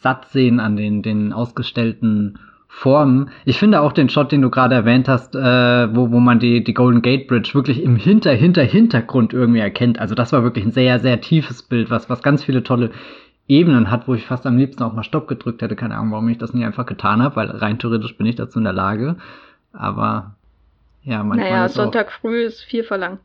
satt sehen an den, den ausgestellten Formen. Ich finde auch den Shot, den du gerade erwähnt hast, äh, wo, wo man die, die Golden Gate Bridge wirklich im Hinter, Hinter, Hintergrund irgendwie erkennt. Also das war wirklich ein sehr, sehr tiefes Bild, was, was ganz viele tolle Ebenen hat, wo ich fast am liebsten auch mal Stopp gedrückt hätte. Keine Ahnung, warum ich das nicht einfach getan habe, weil rein theoretisch bin ich dazu in der Lage. Aber ja, manchmal. Naja, Sonntag früh ist viel verlangt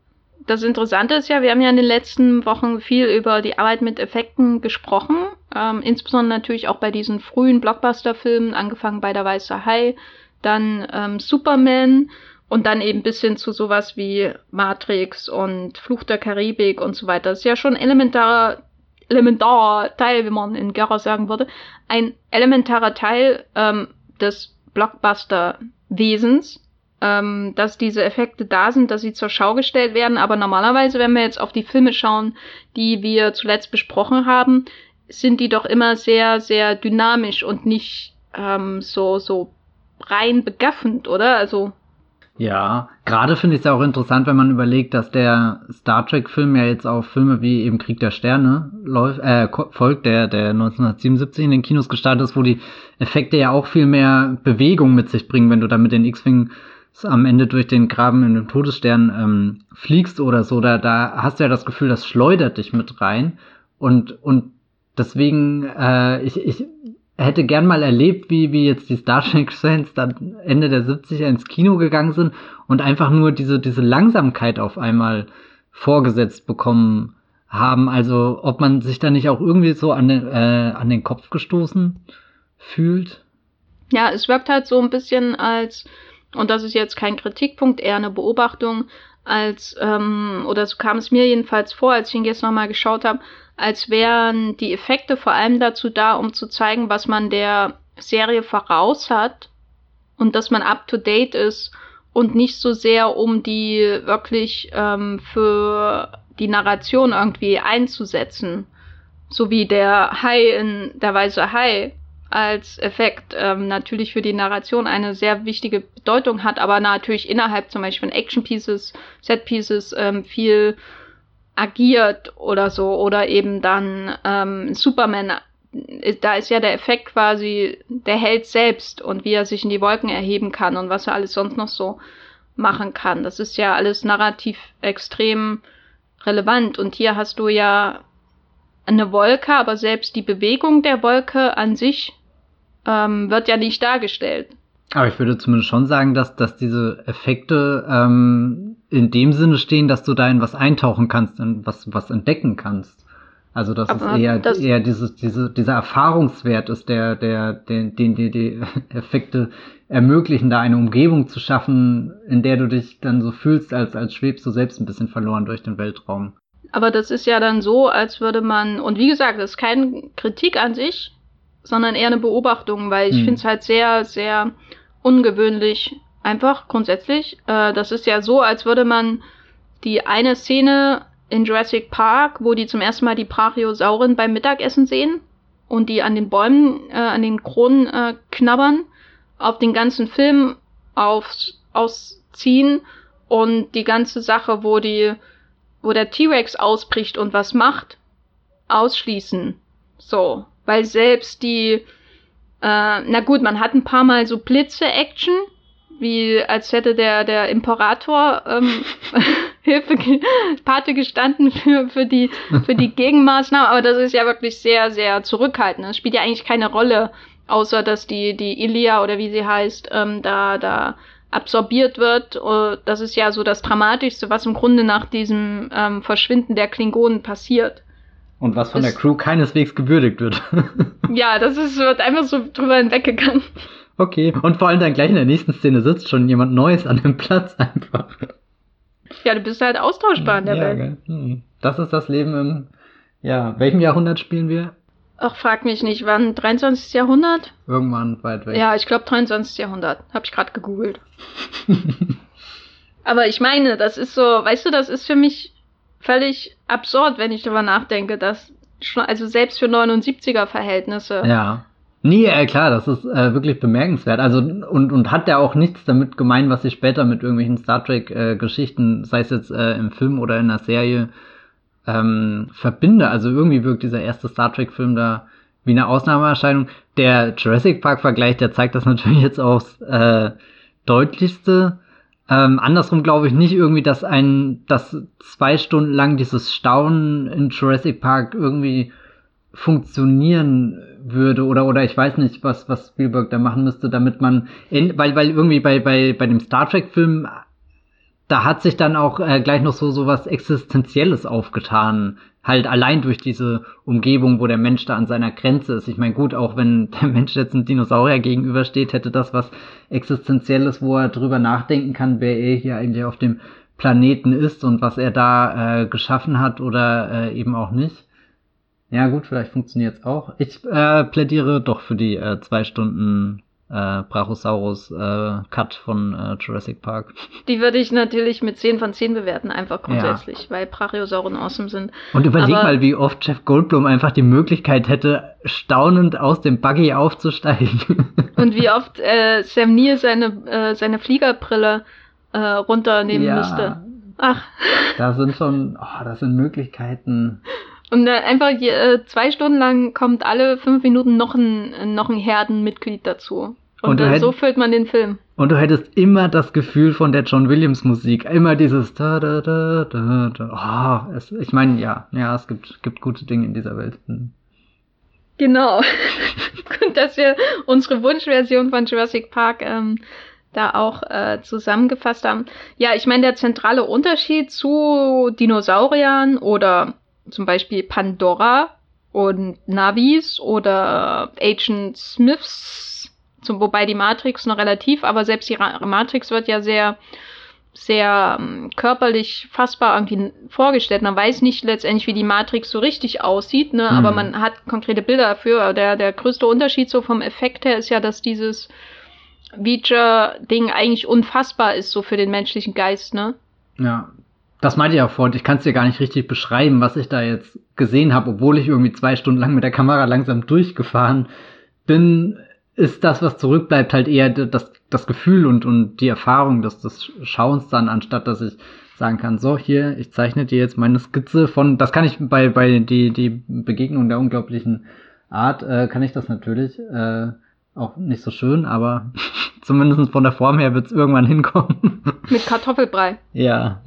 das Interessante ist ja, wir haben ja in den letzten Wochen viel über die Arbeit mit Effekten gesprochen. Ähm, insbesondere natürlich auch bei diesen frühen Blockbuster-Filmen, angefangen bei Der Weiße Hai, dann ähm, Superman und dann eben bis hin zu sowas wie Matrix und Fluch der Karibik und so weiter. Das ist ja schon elementarer, elementarer Teil, wie man in Gera sagen würde, ein elementarer Teil ähm, des Blockbuster-Wesens ähm, dass diese Effekte da sind, dass sie zur Schau gestellt werden. Aber normalerweise, wenn wir jetzt auf die Filme schauen, die wir zuletzt besprochen haben, sind die doch immer sehr, sehr dynamisch und nicht ähm, so, so rein begaffend, oder? Also. Ja, gerade finde ich es ja auch interessant, wenn man überlegt, dass der Star Trek-Film ja jetzt auf Filme wie eben Krieg der Sterne läuft, äh, folgt, der, der 1977 in den Kinos gestartet ist, wo die Effekte ja auch viel mehr Bewegung mit sich bringen, wenn du da mit den X-Wing am Ende durch den Graben in dem Todesstern ähm, fliegst oder so, da, da hast du ja das Gefühl, das schleudert dich mit rein. Und, und deswegen, äh, ich, ich hätte gern mal erlebt, wie, wie jetzt die Star Trek-Fans dann Ende der 70er ins Kino gegangen sind und einfach nur diese, diese Langsamkeit auf einmal vorgesetzt bekommen haben. Also ob man sich da nicht auch irgendwie so an den, äh, an den Kopf gestoßen fühlt. Ja, es wirkt halt so ein bisschen als, und das ist jetzt kein Kritikpunkt, eher eine Beobachtung, als, ähm, oder so kam es mir jedenfalls vor, als ich ihn jetzt nochmal geschaut habe, als wären die Effekte vor allem dazu da, um zu zeigen, was man der Serie voraus hat und dass man up to date ist und nicht so sehr, um die wirklich ähm, für die Narration irgendwie einzusetzen. So wie der Hai in Der Weiße Hai als Effekt ähm, natürlich für die Narration eine sehr wichtige Bedeutung hat, aber natürlich innerhalb zum Beispiel von Action Pieces, Set Pieces ähm, viel agiert oder so oder eben dann ähm, Superman da ist ja der Effekt quasi der Held selbst und wie er sich in die Wolken erheben kann und was er alles sonst noch so machen kann. Das ist ja alles narrativ extrem relevant. Und hier hast du ja eine Wolke, aber selbst die Bewegung der Wolke an sich ähm, wird ja nicht dargestellt. Aber ich würde zumindest schon sagen, dass, dass diese Effekte ähm, in dem Sinne stehen, dass du da in was eintauchen kannst, in was, was entdecken kannst. Also dass Aber es eher, das eher dieses, diese, dieser Erfahrungswert ist, der, der, den, den die, die Effekte ermöglichen, da eine Umgebung zu schaffen, in der du dich dann so fühlst, als, als schwebst du selbst ein bisschen verloren durch den Weltraum. Aber das ist ja dann so, als würde man, und wie gesagt, das ist keine Kritik an sich, sondern eher eine Beobachtung, weil ich hm. finde es halt sehr, sehr ungewöhnlich, einfach grundsätzlich. Äh, das ist ja so, als würde man die eine Szene in Jurassic Park, wo die zum ersten Mal die Brachiosauren beim Mittagessen sehen und die an den Bäumen, äh, an den Kronen äh, knabbern, auf den ganzen Film auf, ausziehen und die ganze Sache, wo die, wo der T-Rex ausbricht und was macht, ausschließen. So, weil selbst die, äh, na gut, man hat ein paar Mal so Blitze-Action, wie als hätte der, der Imperator ähm, Hilfe Pate gestanden für, für, die, für die Gegenmaßnahmen, aber das ist ja wirklich sehr, sehr zurückhaltend. Es spielt ja eigentlich keine Rolle, außer dass die, die Ilia oder wie sie heißt, ähm, da, da absorbiert wird. Uh, das ist ja so das Dramatischste, was im Grunde nach diesem ähm, Verschwinden der Klingonen passiert. Und was von ist, der Crew keineswegs gewürdigt wird. ja, das ist, wird einfach so drüber hinweggegangen. Okay, und vor allem dann gleich in der nächsten Szene sitzt schon jemand Neues an dem Platz einfach. Ja, du bist halt austauschbar in der ja, Welt. Hm. Das ist das Leben im, ja, welchem Jahrhundert spielen wir? Ach, frag mich nicht, wann? 23. Jahrhundert? Irgendwann weit weg. Ja, ich glaube 23. Jahrhundert. Hab ich gerade gegoogelt. Aber ich meine, das ist so, weißt du, das ist für mich völlig absurd, wenn ich darüber nachdenke, dass schon, also selbst für 79er Verhältnisse. Ja. Nee, äh, klar, das ist äh, wirklich bemerkenswert. Also und, und hat ja auch nichts damit gemeint, was ich später mit irgendwelchen Star Trek-Geschichten, äh, sei es jetzt äh, im Film oder in der Serie, ähm, verbinde. Also irgendwie wirkt dieser erste Star Trek-Film da wie eine Ausnahmeerscheinung. Der Jurassic Park-Vergleich, der zeigt das natürlich jetzt aufs äh, deutlichste. Ähm, andersrum glaube ich nicht irgendwie, dass ein, dass zwei Stunden lang dieses Staunen in Jurassic Park irgendwie funktionieren würde oder oder ich weiß nicht, was was Spielberg da machen müsste, damit man in, weil weil irgendwie bei bei bei dem Star Trek Film da hat sich dann auch äh, gleich noch so so was existenzielles aufgetan, halt allein durch diese Umgebung, wo der Mensch da an seiner Grenze ist. Ich meine, gut, auch wenn der Mensch jetzt einem Dinosaurier gegenübersteht, hätte das was existenzielles, wo er drüber nachdenken kann, wer er hier eigentlich auf dem Planeten ist und was er da äh, geschaffen hat oder äh, eben auch nicht. Ja, gut, vielleicht funktioniert es auch. Ich äh, plädiere doch für die äh, zwei Stunden äh, Brachiosaurus äh, Cut von äh, Jurassic Park. Die würde ich natürlich mit 10 von 10 bewerten, einfach grundsätzlich, ja. weil Brachiosauren awesome sind. Und überleg Aber mal, wie oft Jeff Goldblum einfach die Möglichkeit hätte, staunend aus dem Buggy aufzusteigen. Und wie oft äh, Sam Neill seine, äh, seine Fliegerbrille äh, runternehmen ja. müsste. Ach. Da sind schon, oh, das sind Möglichkeiten. Und äh, einfach je, äh, zwei Stunden lang kommt alle fünf Minuten noch ein, noch ein Herdenmitglied dazu. Und, und hätt, so füllt man den Film. Und du hättest immer das Gefühl von der John Williams Musik, immer dieses da da da da da. Oh, es, ich meine, ja, ja, es gibt, gibt gute Dinge in dieser Welt. Hm. Genau. Gut, dass wir unsere Wunschversion von Jurassic Park ähm, da auch äh, zusammengefasst haben. Ja, ich meine, der zentrale Unterschied zu Dinosauriern oder zum Beispiel Pandora und Navis oder Agent Smiths, zum, wobei die Matrix noch relativ, aber selbst die Matrix wird ja sehr sehr ähm, körperlich fassbar irgendwie vorgestellt. Man weiß nicht letztendlich, wie die Matrix so richtig aussieht, ne? Mhm. aber man hat konkrete Bilder dafür. Der, der größte Unterschied so vom Effekt her ist ja, dass dieses Feature-Ding eigentlich unfassbar ist, so für den menschlichen Geist, ne? Ja, das meinte ich auch vorhin. Ich kann es dir gar nicht richtig beschreiben, was ich da jetzt gesehen habe, obwohl ich irgendwie zwei Stunden lang mit der Kamera langsam durchgefahren bin. Ist das, was zurückbleibt, halt eher das, das Gefühl und, und die Erfahrung des, des Schauens dann, anstatt dass ich sagen kann, so hier, ich zeichne dir jetzt meine Skizze von, das kann ich bei, bei die, die Begegnung der unglaublichen Art, äh, kann ich das natürlich. Äh, auch nicht so schön, aber zumindest von der Form her wird es irgendwann hinkommen. Mit Kartoffelbrei. Ja.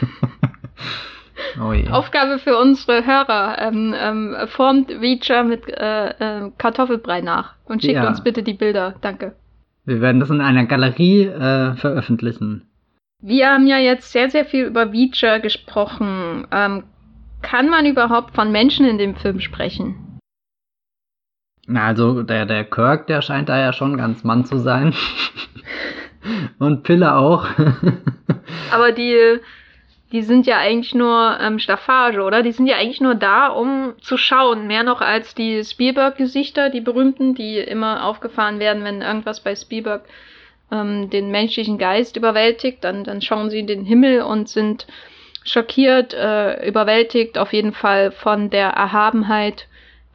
oh je. Aufgabe für unsere Hörer. Ähm, ähm, formt Reacher mit äh, äh, Kartoffelbrei nach und schickt ja. uns bitte die Bilder. Danke. Wir werden das in einer Galerie äh, veröffentlichen. Wir haben ja jetzt sehr, sehr viel über Reacher gesprochen. Ähm, kann man überhaupt von Menschen in dem Film sprechen? Na, also der, der Kirk, der scheint da ja schon ganz Mann zu sein. Und Pille auch. Aber die, die sind ja eigentlich nur ähm, Staffage, oder? Die sind ja eigentlich nur da, um zu schauen. Mehr noch als die Spielberg-Gesichter, die berühmten, die immer aufgefahren werden, wenn irgendwas bei Spielberg ähm, den menschlichen Geist überwältigt. Dann, dann schauen sie in den Himmel und sind schockiert, äh, überwältigt auf jeden Fall von der Erhabenheit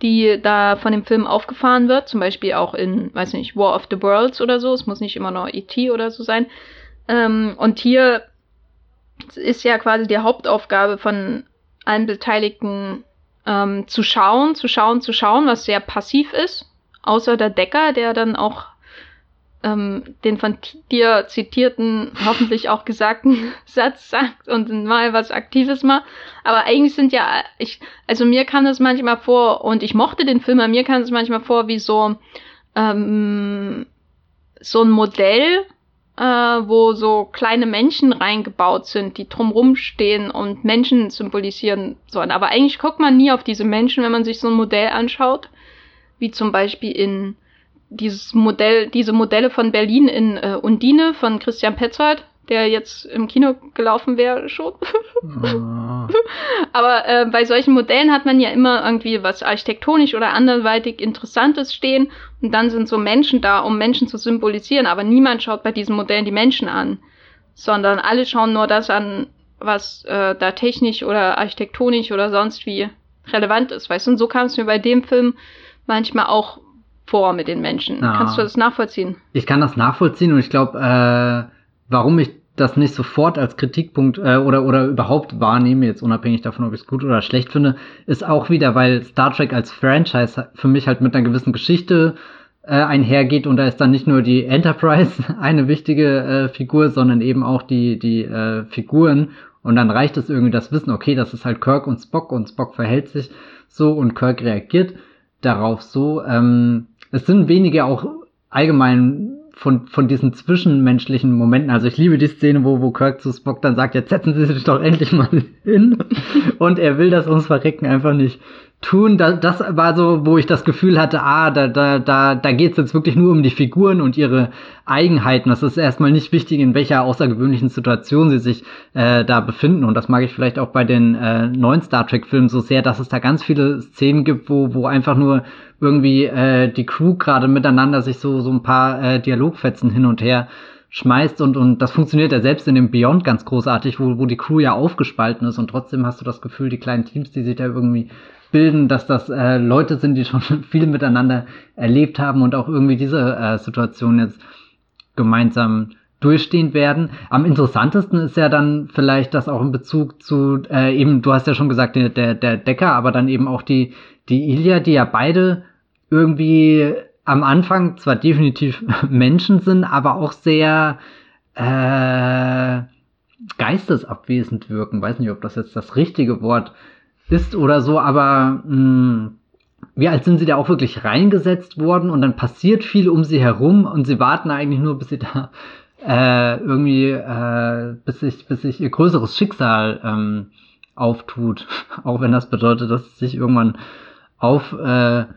die da von dem Film aufgefahren wird, zum Beispiel auch in, weiß nicht, War of the Worlds oder so, es muss nicht immer nur E.T. oder so sein. Ähm, und hier ist ja quasi die Hauptaufgabe von allen Beteiligten ähm, zu schauen, zu schauen, zu schauen, was sehr passiv ist, außer der Decker, der dann auch ähm, den von dir zitierten, hoffentlich auch gesagten Satz sagt und mal was Aktives macht. Aber eigentlich sind ja, ich, also mir kam das manchmal vor, und ich mochte den Film, aber mir kam es manchmal vor wie so, ähm, so ein Modell, äh, wo so kleine Menschen reingebaut sind, die drumrum stehen und Menschen symbolisieren sollen. Aber eigentlich guckt man nie auf diese Menschen, wenn man sich so ein Modell anschaut, wie zum Beispiel in dieses Modell, diese Modelle von Berlin in äh, Undine von Christian Petzold, der jetzt im Kino gelaufen wäre schon. oh. Aber äh, bei solchen Modellen hat man ja immer irgendwie was architektonisch oder anderweitig Interessantes stehen und dann sind so Menschen da, um Menschen zu symbolisieren, aber niemand schaut bei diesen Modellen die Menschen an, sondern alle schauen nur das an, was äh, da technisch oder architektonisch oder sonst wie relevant ist, weißt du? Und so kam es mir bei dem Film manchmal auch vor mit den Menschen. Ja. Kannst du das nachvollziehen? Ich kann das nachvollziehen und ich glaube, äh, warum ich das nicht sofort als Kritikpunkt äh, oder oder überhaupt wahrnehme, jetzt unabhängig davon, ob ich es gut oder schlecht finde, ist auch wieder, weil Star Trek als Franchise für mich halt mit einer gewissen Geschichte äh, einhergeht und da ist dann nicht nur die Enterprise eine wichtige äh, Figur, sondern eben auch die die äh, Figuren und dann reicht es irgendwie das Wissen, okay, das ist halt Kirk und Spock und Spock verhält sich so und Kirk reagiert darauf so. Ähm, es sind wenige auch allgemein von, von diesen zwischenmenschlichen Momenten. Also ich liebe die Szene, wo, wo Kirk zu Spock dann sagt, jetzt setzen Sie sich doch endlich mal hin. Und er will das uns verrecken einfach nicht tun. Das, das war so, wo ich das Gefühl hatte, ah, da, da, da, da geht's jetzt wirklich nur um die Figuren und ihre Eigenheiten. Das ist erstmal nicht wichtig, in welcher außergewöhnlichen Situation sie sich äh, da befinden. Und das mag ich vielleicht auch bei den äh, neuen Star Trek-Filmen so sehr, dass es da ganz viele Szenen gibt, wo, wo einfach nur irgendwie äh, die Crew gerade miteinander sich so, so ein paar äh, Dialogfetzen hin und her schmeißt und, und das funktioniert ja selbst in dem Beyond ganz großartig, wo, wo die Crew ja aufgespalten ist und trotzdem hast du das Gefühl, die kleinen Teams, die sich da irgendwie bilden, dass das äh, Leute sind, die schon viel miteinander erlebt haben und auch irgendwie diese äh, Situation jetzt gemeinsam durchstehen werden. Am interessantesten ist ja dann vielleicht das auch in Bezug zu äh, eben, du hast ja schon gesagt, der, der Decker, aber dann eben auch die, die Ilya, die ja beide irgendwie am Anfang zwar definitiv Menschen sind, aber auch sehr äh, geistesabwesend wirken. Weiß nicht, ob das jetzt das richtige Wort ist oder so, aber mh, hm, wie alt sind sie da auch wirklich reingesetzt worden und dann passiert viel um sie herum und sie warten eigentlich nur, bis sie da äh, irgendwie, äh, bis sich, bis sich ihr größeres Schicksal ähm, auftut. Auch wenn das bedeutet, dass es sich irgendwann auflösen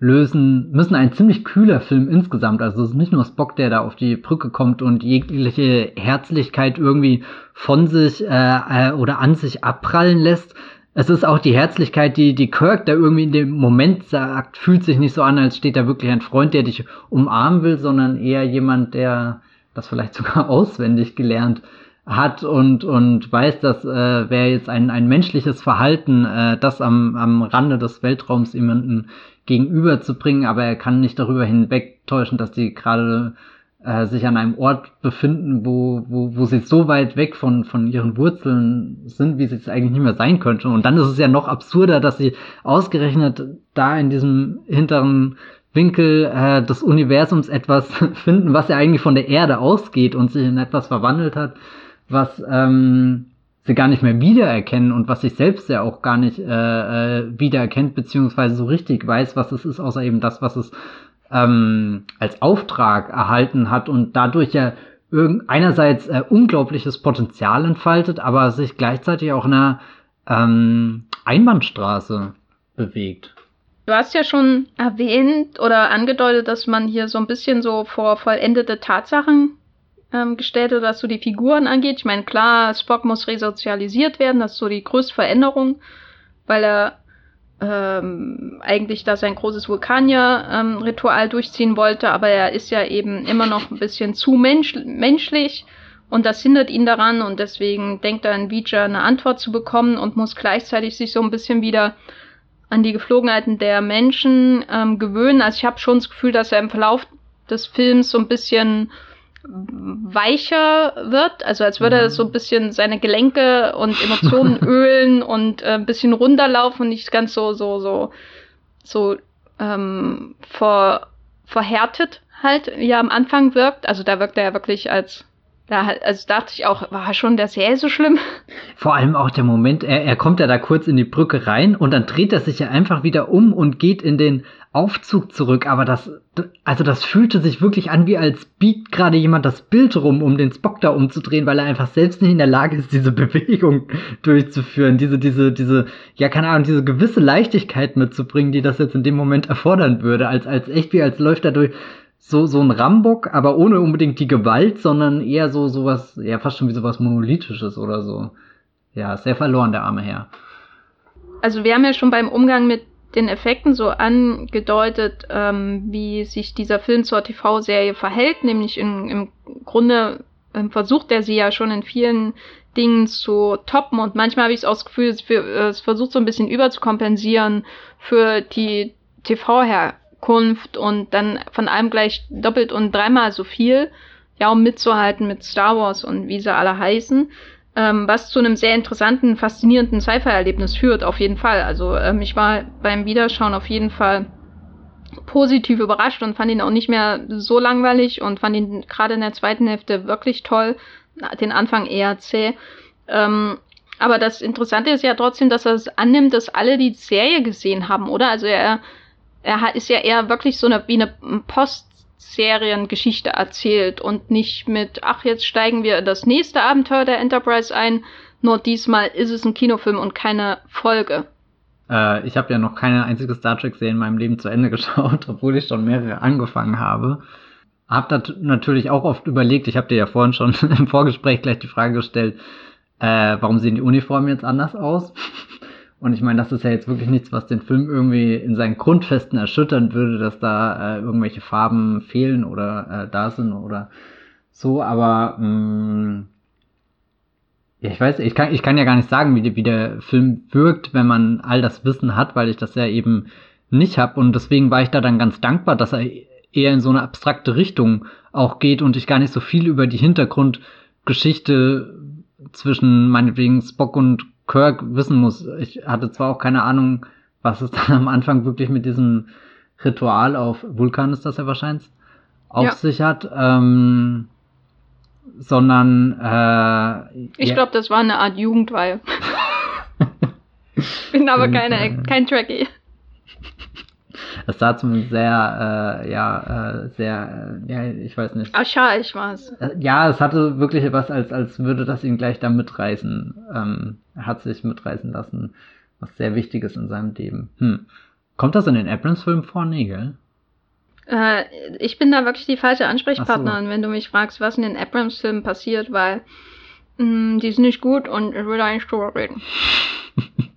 äh, müssen. Ein ziemlich kühler Film insgesamt. Also es ist nicht nur Spock, der da auf die Brücke kommt und jegliche Herzlichkeit irgendwie von sich äh, äh, oder an sich abprallen lässt. Es ist auch die Herzlichkeit, die, die Kirk da irgendwie in dem Moment sagt, fühlt sich nicht so an, als steht da wirklich ein Freund, der dich umarmen will, sondern eher jemand, der das vielleicht sogar auswendig gelernt hat und, und weiß, dass äh, wäre jetzt ein, ein menschliches Verhalten, äh, das am, am Rande des Weltraums jemanden gegenüberzubringen, aber er kann nicht darüber hinwegtäuschen, dass die gerade äh, sich an einem Ort befinden, wo, wo, wo sie so weit weg von, von ihren Wurzeln sind, wie sie es eigentlich nicht mehr sein könnte. Und dann ist es ja noch absurder, dass sie ausgerechnet da in diesem hinteren Winkel äh, des Universums etwas finden, was ja eigentlich von der Erde ausgeht und sich in etwas verwandelt hat, was ähm, sie gar nicht mehr wiedererkennen und was sich selbst ja auch gar nicht äh, äh, wiedererkennt, beziehungsweise so richtig weiß, was es ist, außer eben das, was es ähm, als Auftrag erhalten hat und dadurch ja einerseits äh, unglaubliches Potenzial entfaltet, aber sich gleichzeitig auch in einer ähm, Einbahnstraße bewegt. Du hast ja schon erwähnt oder angedeutet, dass man hier so ein bisschen so vor vollendete Tatsachen ähm, gestellt hat, was so die Figuren angeht. Ich meine, klar, Spock muss resozialisiert werden, das ist so die größte Veränderung, weil er ähm, eigentlich da sein großes Vulkanier-Ritual ähm, durchziehen wollte, aber er ist ja eben immer noch ein bisschen zu mensch menschlich und das hindert ihn daran und deswegen denkt er an Vija eine Antwort zu bekommen und muss gleichzeitig sich so ein bisschen wieder an die Geflogenheiten der Menschen ähm, gewöhnen. Also ich habe schon das Gefühl, dass er im Verlauf des Films so ein bisschen weicher wird, also als würde er mhm. so ein bisschen seine Gelenke und Emotionen ölen und äh, ein bisschen runterlaufen und nicht ganz so so so so ähm, ver, verhärtet halt, wie er am Anfang wirkt. Also da wirkt er ja wirklich als da, also dachte ich auch, war schon der Serie so schlimm? Vor allem auch der Moment, er, er kommt ja da kurz in die Brücke rein und dann dreht er sich ja einfach wieder um und geht in den Aufzug zurück. Aber das, also das fühlte sich wirklich an, wie als biegt gerade jemand das Bild rum, um den Spock da umzudrehen, weil er einfach selbst nicht in der Lage ist, diese Bewegung durchzuführen. Diese, diese, diese, ja, keine Ahnung, diese gewisse Leichtigkeit mitzubringen, die das jetzt in dem Moment erfordern würde, als, als echt wie als läuft er durch so, so ein Rambock, aber ohne unbedingt die Gewalt, sondern eher so sowas, ja, fast schon wie sowas Monolithisches oder so. Ja, sehr verloren, der arme Herr. Also wir haben ja schon beim Umgang mit den Effekten so angedeutet, ähm, wie sich dieser Film zur TV-Serie verhält, nämlich in, im Grunde ähm, versucht er sie ja schon in vielen Dingen zu toppen und manchmal habe ich auch das Gefühl, es, für, es versucht so ein bisschen überzukompensieren für die TV-Her Zukunft und dann von allem gleich doppelt und dreimal so viel, ja, um mitzuhalten mit Star Wars und wie sie alle heißen. Ähm, was zu einem sehr interessanten, faszinierenden Sci-Fi-Erlebnis führt, auf jeden Fall. Also ähm, ich war beim Wiederschauen auf jeden Fall positiv überrascht und fand ihn auch nicht mehr so langweilig und fand ihn gerade in der zweiten Hälfte wirklich toll. Den Anfang eher zäh. Ähm, aber das Interessante ist ja trotzdem, dass er es annimmt, dass alle die Serie gesehen haben, oder? Also er er ist ja eher wirklich so eine, wie eine Postseriengeschichte erzählt und nicht mit, ach, jetzt steigen wir in das nächste Abenteuer der Enterprise ein, nur diesmal ist es ein Kinofilm und keine Folge. Äh, ich habe ja noch keine einzige Star Trek-Serie in meinem Leben zu Ende geschaut, obwohl ich schon mehrere angefangen habe. Hab da natürlich auch oft überlegt, ich habe dir ja vorhin schon im Vorgespräch gleich die Frage gestellt, äh, warum sehen die Uniformen jetzt anders aus? Und ich meine, das ist ja jetzt wirklich nichts, was den Film irgendwie in seinen Grundfesten erschüttern würde, dass da äh, irgendwelche Farben fehlen oder äh, da sind oder so, aber mh, mm, ja, ich weiß, ich kann, ich kann ja gar nicht sagen, wie, wie der Film wirkt, wenn man all das Wissen hat, weil ich das ja eben nicht habe. Und deswegen war ich da dann ganz dankbar, dass er eher in so eine abstrakte Richtung auch geht und ich gar nicht so viel über die Hintergrundgeschichte zwischen meinetwegen Spock und Kirk wissen muss. Ich hatte zwar auch keine Ahnung, was es dann am Anfang wirklich mit diesem Ritual auf Vulkan ist das ja wahrscheinlich auf ja. sich hat, ähm, sondern äh, ich ja. glaube, das war eine Art Jugendweihe. Bin aber keine, kein Trekkie. Es sah zumindest sehr, äh, ja, äh, sehr, äh, ja, ich weiß nicht. Archaisch war es. Äh, ja, es hatte wirklich was, als, als würde das ihn gleich da mitreißen. Ähm, hat sich mitreißen lassen, was sehr wichtig ist in seinem Leben. Hm. Kommt das in den Abrams-Filmen vor? Nee, gell? Äh, ich bin da wirklich die falsche Ansprechpartnerin, so. wenn du mich fragst, was in den Abrams-Filmen passiert, weil mh, mm, die sind nicht gut und ich will da nicht drüber reden.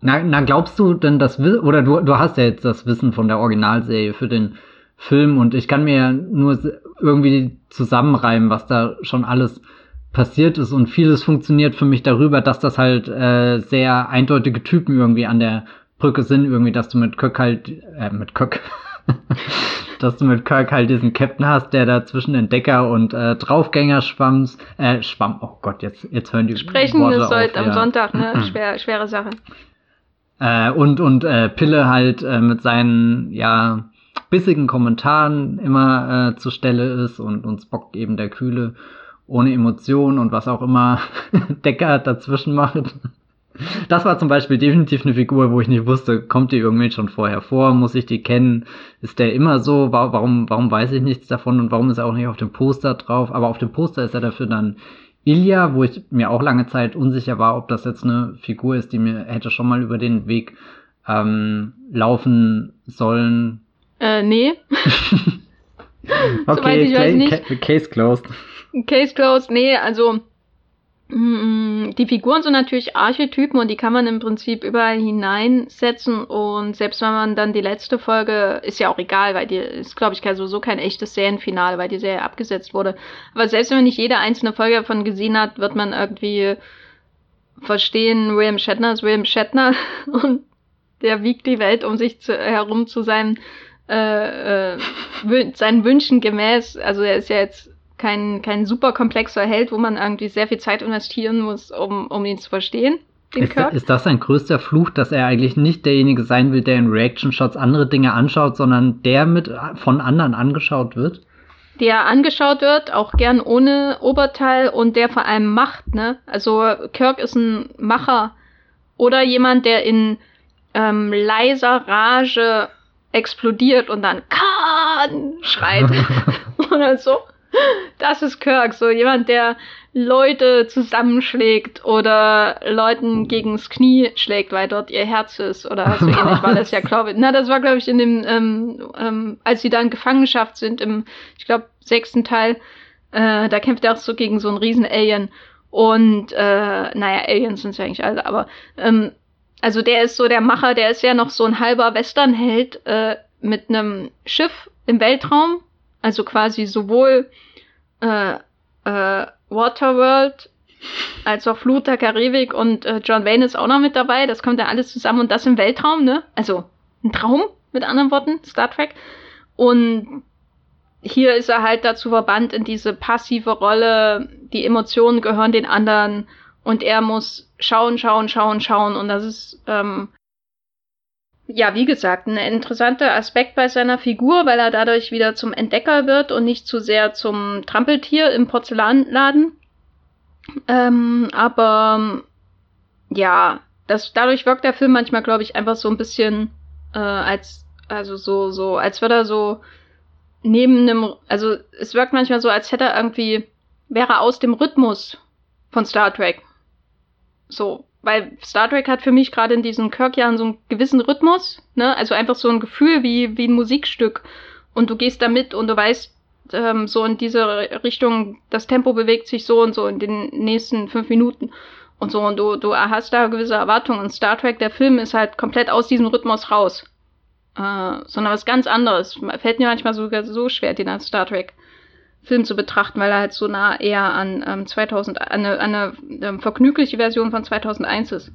na, na, glaubst du denn das, oder du, du hast ja jetzt das Wissen von der Originalserie für den Film und ich kann mir ja nur irgendwie zusammenreimen, was da schon alles passiert ist und vieles funktioniert für mich darüber, dass das halt äh, sehr eindeutige Typen irgendwie an der Brücke sind, irgendwie, dass du mit Kirk halt, äh, mit Kirk, dass du mit Kirk halt diesen Captain hast, der da zwischen Entdecker und äh, Draufgänger schwamms, äh, schwamm, oh Gott, jetzt, jetzt hören die Sprechen Worte ist heute am Sonntag, ne? Schwer, schwere Sache. Äh, und und äh, Pille halt äh, mit seinen, ja, bissigen Kommentaren immer äh, zur Stelle ist und uns Spock eben der Kühle ohne Emotionen und was auch immer Decker dazwischen macht. Das war zum Beispiel definitiv eine Figur, wo ich nicht wusste, kommt die irgendwie schon vorher vor, muss ich die kennen, ist der immer so, warum, warum weiß ich nichts davon und warum ist er auch nicht auf dem Poster drauf, aber auf dem Poster ist er dafür dann Ilya, wo ich mir auch lange Zeit unsicher war, ob das jetzt eine Figur ist, die mir hätte schon mal über den Weg ähm, laufen sollen. Äh, nee. okay, ich weiß nicht. Case closed. Case closed, nee, also Mm, die Figuren sind natürlich Archetypen und die kann man im Prinzip überall hineinsetzen und selbst wenn man dann die letzte Folge, ist ja auch egal, weil die ist, glaube ich, sowieso kein echtes Serienfinale, weil die Serie abgesetzt wurde. Aber selbst wenn man nicht jede einzelne Folge davon gesehen hat, wird man irgendwie verstehen, William Shatner ist William Shatner und der wiegt die Welt um sich zu, herum zu seinen, äh, äh, seinen Wünschen gemäß. Also er ist ja jetzt kein, kein super komplexer Held, wo man irgendwie sehr viel Zeit investieren muss, um, um ihn zu verstehen. Ist, ist, das sein größter Fluch, dass er eigentlich nicht derjenige sein will, der in Reaction-Shots andere Dinge anschaut, sondern der mit von anderen angeschaut wird? Der angeschaut wird, auch gern ohne Oberteil und der vor allem macht, ne? Also Kirk ist ein Macher oder jemand, der in ähm, leiser Rage explodiert und dann Kahn schreit oder so. Das ist Kirk, so jemand, der Leute zusammenschlägt oder Leuten gegens Knie schlägt, weil dort ihr Herz ist oder so ähnlich war das ja, glaube ich. Na, das war, glaube ich, in dem, ähm, ähm, als sie da in Gefangenschaft sind, im, ich glaube, sechsten Teil, äh, da kämpft er auch so gegen so einen riesen Alien. Und, äh, naja, Aliens sind ja eigentlich alle, aber, ähm, also der ist so der Macher, der ist ja noch so ein halber Westernheld äh, mit einem Schiff im Weltraum, also quasi sowohl äh, äh, Waterworld als auch Flut der Karibik und äh, John Wayne ist auch noch mit dabei. Das kommt ja alles zusammen und das im Weltraum, ne? Also ein Traum, mit anderen Worten, Star Trek. Und hier ist er halt dazu verbannt in diese passive Rolle. Die Emotionen gehören den anderen und er muss schauen, schauen, schauen, schauen. Und das ist ähm, ja, wie gesagt, ein interessanter Aspekt bei seiner Figur, weil er dadurch wieder zum Entdecker wird und nicht zu sehr zum Trampeltier im Porzellanladen. Ähm, aber ja, das, dadurch wirkt der Film manchmal, glaube ich, einfach so ein bisschen äh, als, also so, so, als würde er so neben einem, also es wirkt manchmal so, als hätte er irgendwie, wäre aus dem Rhythmus von Star Trek. So, weil Star Trek hat für mich gerade in diesen Kirk-Jahren so einen gewissen Rhythmus, ne? Also einfach so ein Gefühl wie, wie ein Musikstück. Und du gehst da mit und du weißt, ähm, so in diese Richtung, das Tempo bewegt sich so und so in den nächsten fünf Minuten und so. Und du, du hast da gewisse Erwartungen. Und Star Trek, der Film, ist halt komplett aus diesem Rhythmus raus. Äh, sondern was ganz anderes. Fällt mir manchmal sogar so schwer, den als Star Trek Film zu betrachten, weil er halt so nah eher an ähm, 2000, an eine, eine ähm, vergnügliche Version von 2001 ist.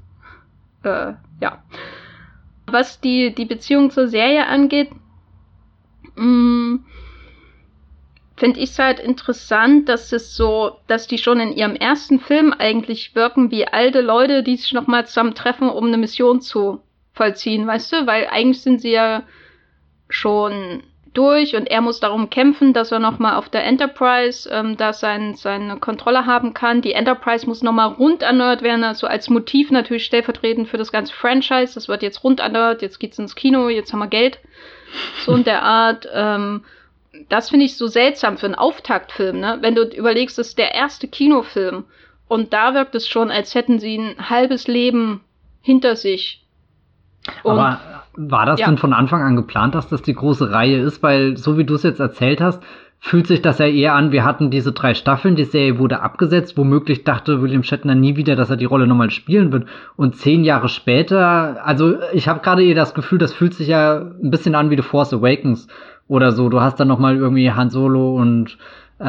Äh, ja. Was die, die Beziehung zur Serie angeht, mm, finde ich es halt interessant, dass es so, dass die schon in ihrem ersten Film eigentlich wirken wie alte Leute, die sich nochmal zusammentreffen, um eine Mission zu vollziehen, weißt du? Weil eigentlich sind sie ja schon durch und er muss darum kämpfen, dass er nochmal auf der Enterprise ähm, da sein, seine Kontrolle haben kann. Die Enterprise muss nochmal rund erneuert werden, also als Motiv natürlich stellvertretend für das ganze Franchise. Das wird jetzt rund erneuert, jetzt geht's ins Kino, jetzt haben wir Geld. So in der Art. Ähm, das finde ich so seltsam für einen Auftaktfilm, ne? Wenn du überlegst, das ist der erste Kinofilm und da wirkt es schon, als hätten sie ein halbes Leben hinter sich. Und Aber war das ja. denn von Anfang an geplant, dass das die große Reihe ist? Weil, so wie du es jetzt erzählt hast, fühlt sich das ja eher an, wir hatten diese drei Staffeln, die Serie wurde abgesetzt, womöglich dachte William Shatner nie wieder, dass er die Rolle nochmal spielen wird. Und zehn Jahre später, also ich habe gerade eher das Gefühl, das fühlt sich ja ein bisschen an wie The Force Awakens oder so. Du hast dann nochmal irgendwie Han Solo und äh,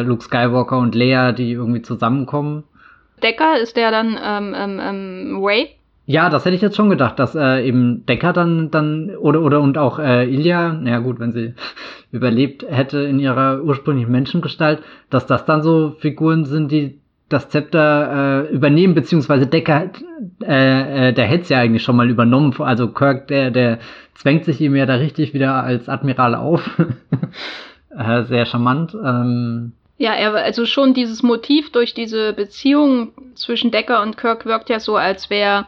äh, Luke Skywalker und Leia, die irgendwie zusammenkommen. Decker ist der dann ähm, ähm, ähm, Ray? Ja, das hätte ich jetzt schon gedacht, dass äh, eben Decker dann dann oder oder und auch äh, Ilya, naja gut, wenn sie überlebt hätte in ihrer ursprünglichen Menschengestalt, dass das dann so Figuren sind, die das Zepter äh, übernehmen, beziehungsweise Decker, äh, äh, der hätte es ja eigentlich schon mal übernommen. Also Kirk, der, der zwängt sich ihm ja da richtig wieder als Admiral auf. äh, sehr charmant. Ähm, ja, er, also schon dieses Motiv durch diese Beziehung zwischen Decker und Kirk wirkt ja so, als wäre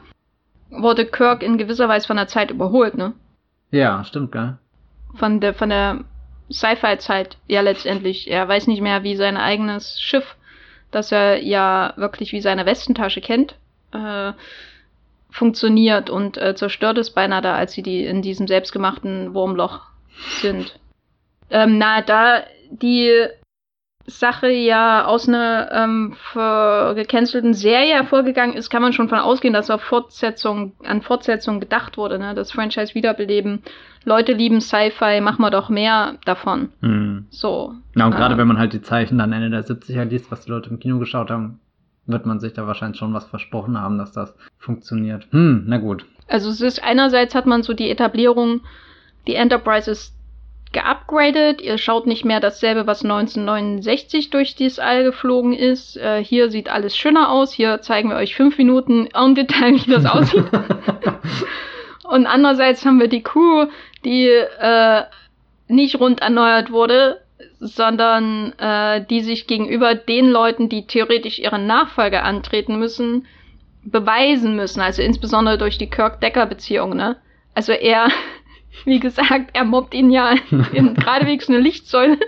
wurde Kirk in gewisser Weise von der Zeit überholt, ne? Ja, stimmt, gell? Von der, von der Sci-Fi-Zeit, ja, letztendlich. Er weiß nicht mehr, wie sein eigenes Schiff, das er ja wirklich wie seine Westentasche kennt, äh, funktioniert und äh, zerstört es beinahe da, als sie die in diesem selbstgemachten Wurmloch sind. Ähm, na, da die Sache ja aus einer ähm, gecancelten Serie hervorgegangen ist, kann man schon von ausgehen, dass auf Fortsetzung, an Fortsetzung gedacht wurde, ne? Das Franchise wiederbeleben. Leute lieben Sci-Fi, machen wir doch mehr davon. Hm. So. Ja, und gerade äh, wenn man halt die Zeichen dann Ende der 70er liest, was die Leute im Kino geschaut haben, wird man sich da wahrscheinlich schon was versprochen haben, dass das funktioniert. Hm, na gut. Also es ist einerseits hat man so die Etablierung, die Enterprise ist geupgradet. Ihr schaut nicht mehr dasselbe, was 1969 durch dieses All geflogen ist. Äh, hier sieht alles schöner aus. Hier zeigen wir euch fünf Minuten en Detail, wie das aussieht. Und andererseits haben wir die Crew, die äh, nicht rund erneuert wurde, sondern äh, die sich gegenüber den Leuten, die theoretisch ihren Nachfolger antreten müssen, beweisen müssen. Also insbesondere durch die Kirk-Decker-Beziehung. Ne? Also er wie gesagt, er mobbt ihn ja in geradewegs eine Lichtsäule,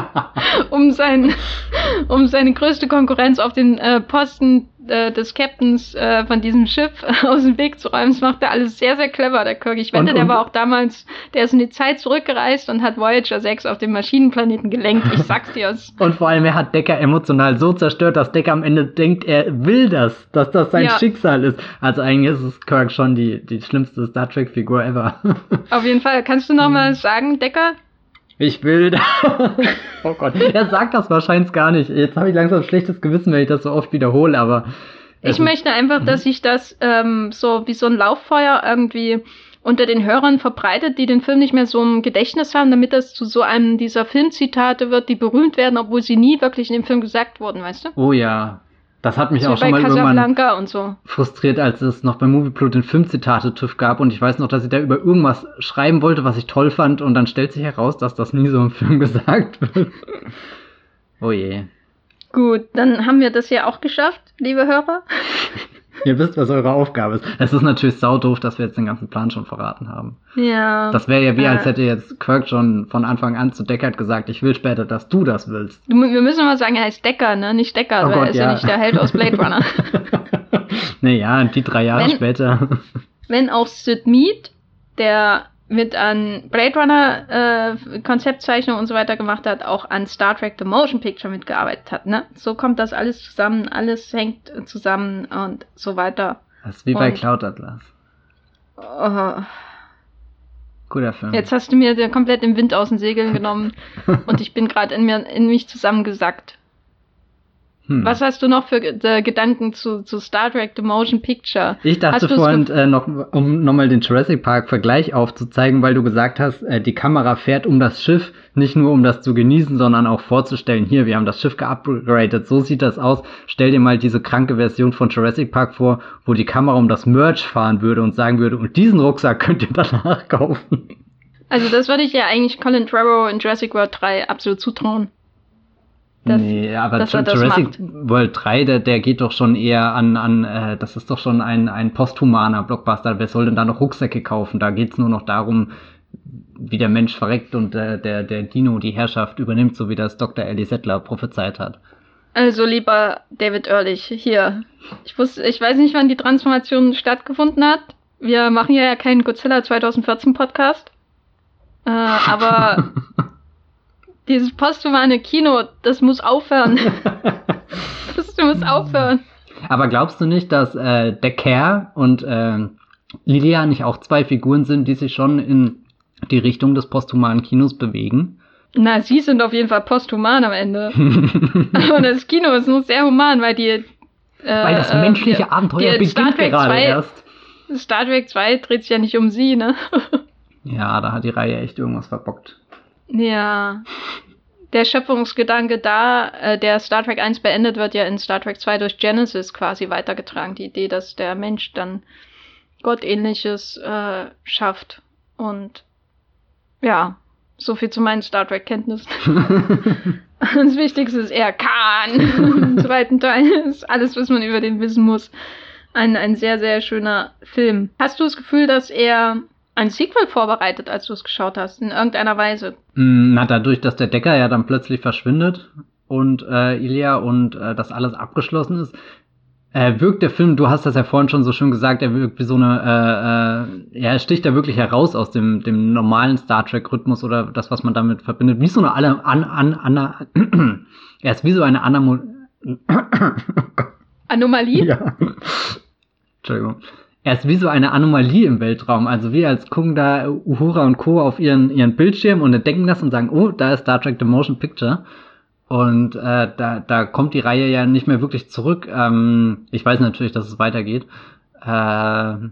um, sein, um seine größte Konkurrenz auf den äh, Posten äh, des Captains äh, von diesem Schiff aus dem Weg zu räumen. Das macht er alles sehr, sehr clever, der Kirk. Ich wette, und, der war auch damals, der ist in die Zeit zurückgereist und hat Voyager 6 auf dem Maschinenplaneten gelenkt. Ich sag's dir. und vor allem, er hat Decker emotional so zerstört, dass Decker am Ende denkt, er will das, dass das sein ja. Schicksal ist. Also eigentlich ist es Kirk schon die, die schlimmste Star Trek-Figur ever. auf jeden Fall. Kannst du nochmal sagen, Decker? Ich will da. oh Gott, er sagt das wahrscheinlich gar nicht. Jetzt habe ich langsam ein schlechtes Gewissen, wenn ich das so oft wiederhole, aber. Ich möchte einfach, dass mhm. sich das ähm, so wie so ein Lauffeuer irgendwie unter den Hörern verbreitet, die den Film nicht mehr so im Gedächtnis haben, damit das zu so einem dieser Filmzitate wird, die berühmt werden, obwohl sie nie wirklich in dem Film gesagt wurden, weißt du? Oh ja. Das hat mich so auch schon mal irgendwann so. frustriert, als es noch bei Movieplot den Filmzitate-TÜV gab und ich weiß noch, dass ich da über irgendwas schreiben wollte, was ich toll fand und dann stellt sich heraus, dass das nie so im Film gesagt wird. oh je. Gut, dann haben wir das ja auch geschafft, liebe Hörer. Ihr wisst, was eure Aufgabe ist. Es ist natürlich saudoof, dass wir jetzt den ganzen Plan schon verraten haben. Ja. Das wäre ja wie, als hätte jetzt Kirk schon von Anfang an zu Deckard gesagt, ich will später, dass du das willst. Wir müssen mal sagen, er heißt Decker, ne? Nicht Decker, oh weil Gott, er ist ja. ja. nicht der Held aus Blade Runner. naja, die drei Jahre wenn, später. Wenn auch Sid Mead, der mit an Blade Runner äh, Konzeptzeichnung und so weiter gemacht hat, auch an Star Trek The Motion Picture mitgearbeitet hat. Ne? So kommt das alles zusammen, alles hängt zusammen und so weiter. Das ist wie und, bei Cloud Atlas. Uh, Guter Film. Jetzt hast du mir komplett den Wind aus den Segeln genommen und ich bin gerade in mir in mich zusammengesackt. Hm. Was hast du noch für äh, Gedanken zu, zu Star Trek The Motion Picture? Ich dachte vorhin äh, noch, um nochmal den Jurassic Park Vergleich aufzuzeigen, weil du gesagt hast, äh, die Kamera fährt um das Schiff, nicht nur um das zu genießen, sondern auch vorzustellen, hier, wir haben das Schiff geupgradet, so sieht das aus. Stell dir mal diese kranke Version von Jurassic Park vor, wo die Kamera um das Merch fahren würde und sagen würde, und diesen Rucksack könnt ihr danach kaufen. Also das würde ich ja eigentlich Colin Trevorrow in Jurassic World 3 absolut zutrauen. Dass, nee, aber Jurassic World 3, der, der geht doch schon eher an, an äh, das ist doch schon ein, ein posthumaner Blockbuster. Wer soll denn da noch Rucksäcke kaufen? Da geht's nur noch darum, wie der Mensch verreckt und äh, der, der Dino die Herrschaft übernimmt, so wie das Dr. Ellie Settler prophezeit hat. Also lieber David Ehrlich, hier. Ich wusste, ich weiß nicht, wann die Transformation stattgefunden hat. Wir machen ja keinen Godzilla 2014 Podcast. Äh, aber dieses posthumane Kino, das muss aufhören. das muss aufhören. Aber glaubst du nicht, dass äh, der Care und äh, Lilia nicht auch zwei Figuren sind, die sich schon in die Richtung des posthumanen Kinos bewegen? Na, sie sind auf jeden Fall posthuman am Ende. Aber das Kino ist nur sehr human, weil die. Äh, weil das menschliche die, Abenteuer die beginnt gerade 2, erst. Star Trek 2 dreht sich ja nicht um sie, ne? ja, da hat die Reihe echt irgendwas verbockt. Ja. Der Schöpfungsgedanke da, äh, der Star Trek 1 beendet, wird ja in Star Trek 2 durch Genesis quasi weitergetragen. Die Idee, dass der Mensch dann Gottähnliches äh, schafft. Und ja, so viel zu meinen Star Trek-Kenntnissen. das Wichtigste ist eher Khan. Im zweiten Teil ist alles, was man über den wissen muss. Ein, ein sehr, sehr schöner Film. Hast du das Gefühl, dass er ein Sequel vorbereitet, als du es geschaut hast, in irgendeiner Weise? Mm, na, dadurch, dass der Decker ja dann plötzlich verschwindet und äh, Ilya und äh, das alles abgeschlossen ist, äh, wirkt der Film, du hast das ja vorhin schon so schön gesagt, er wirkt wie so eine, äh, äh, ja, er sticht da wirklich heraus aus dem, dem normalen Star Trek-Rhythmus oder das, was man damit verbindet. Wie so eine an, an, an, er ist wie so eine Anamo Anomalie? Ja. Entschuldigung. Er ist wie so eine Anomalie im Weltraum. Also wir als gucken da Uhura und Co. auf ihren, ihren Bildschirm und entdecken das und sagen, oh, da ist Star Trek The Motion Picture. Und äh, da, da kommt die Reihe ja nicht mehr wirklich zurück. Ähm, ich weiß natürlich, dass es weitergeht. Äh,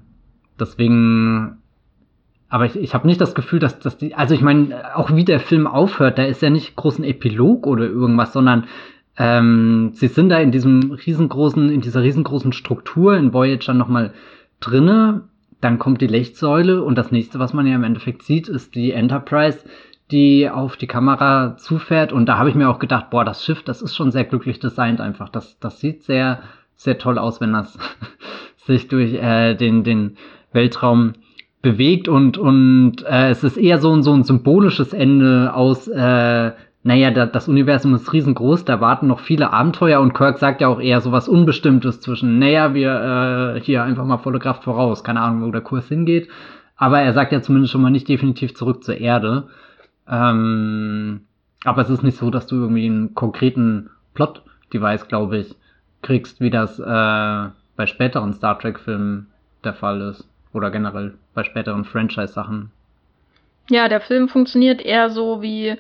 deswegen, aber ich, ich habe nicht das Gefühl, dass, dass die, also ich meine, auch wie der Film aufhört, da ist ja nicht großen Epilog oder irgendwas, sondern ähm, sie sind da in diesem riesengroßen, in dieser riesengroßen Struktur in Voyager nochmal drinne. Dann kommt die Lichtsäule und das nächste, was man ja im Endeffekt sieht, ist die Enterprise, die auf die Kamera zufährt. Und da habe ich mir auch gedacht, boah, das Schiff, das ist schon sehr glücklich designt einfach. Das, das sieht sehr, sehr toll aus, wenn das sich durch äh, den, den Weltraum bewegt und, und äh, es ist eher so, ein so ein symbolisches Ende aus, äh, naja, da, das Universum ist riesengroß, da warten noch viele Abenteuer und Kirk sagt ja auch eher so was Unbestimmtes zwischen, naja, wir äh, hier einfach mal volle Kraft voraus, keine Ahnung, wo der Kurs hingeht, aber er sagt ja zumindest schon mal nicht definitiv zurück zur Erde. Ähm, aber es ist nicht so, dass du irgendwie einen konkreten Plot-Device, glaube ich, kriegst, wie das äh, bei späteren Star Trek-Filmen der Fall ist. Oder generell bei späteren Franchise-Sachen. Ja, der Film funktioniert eher so wie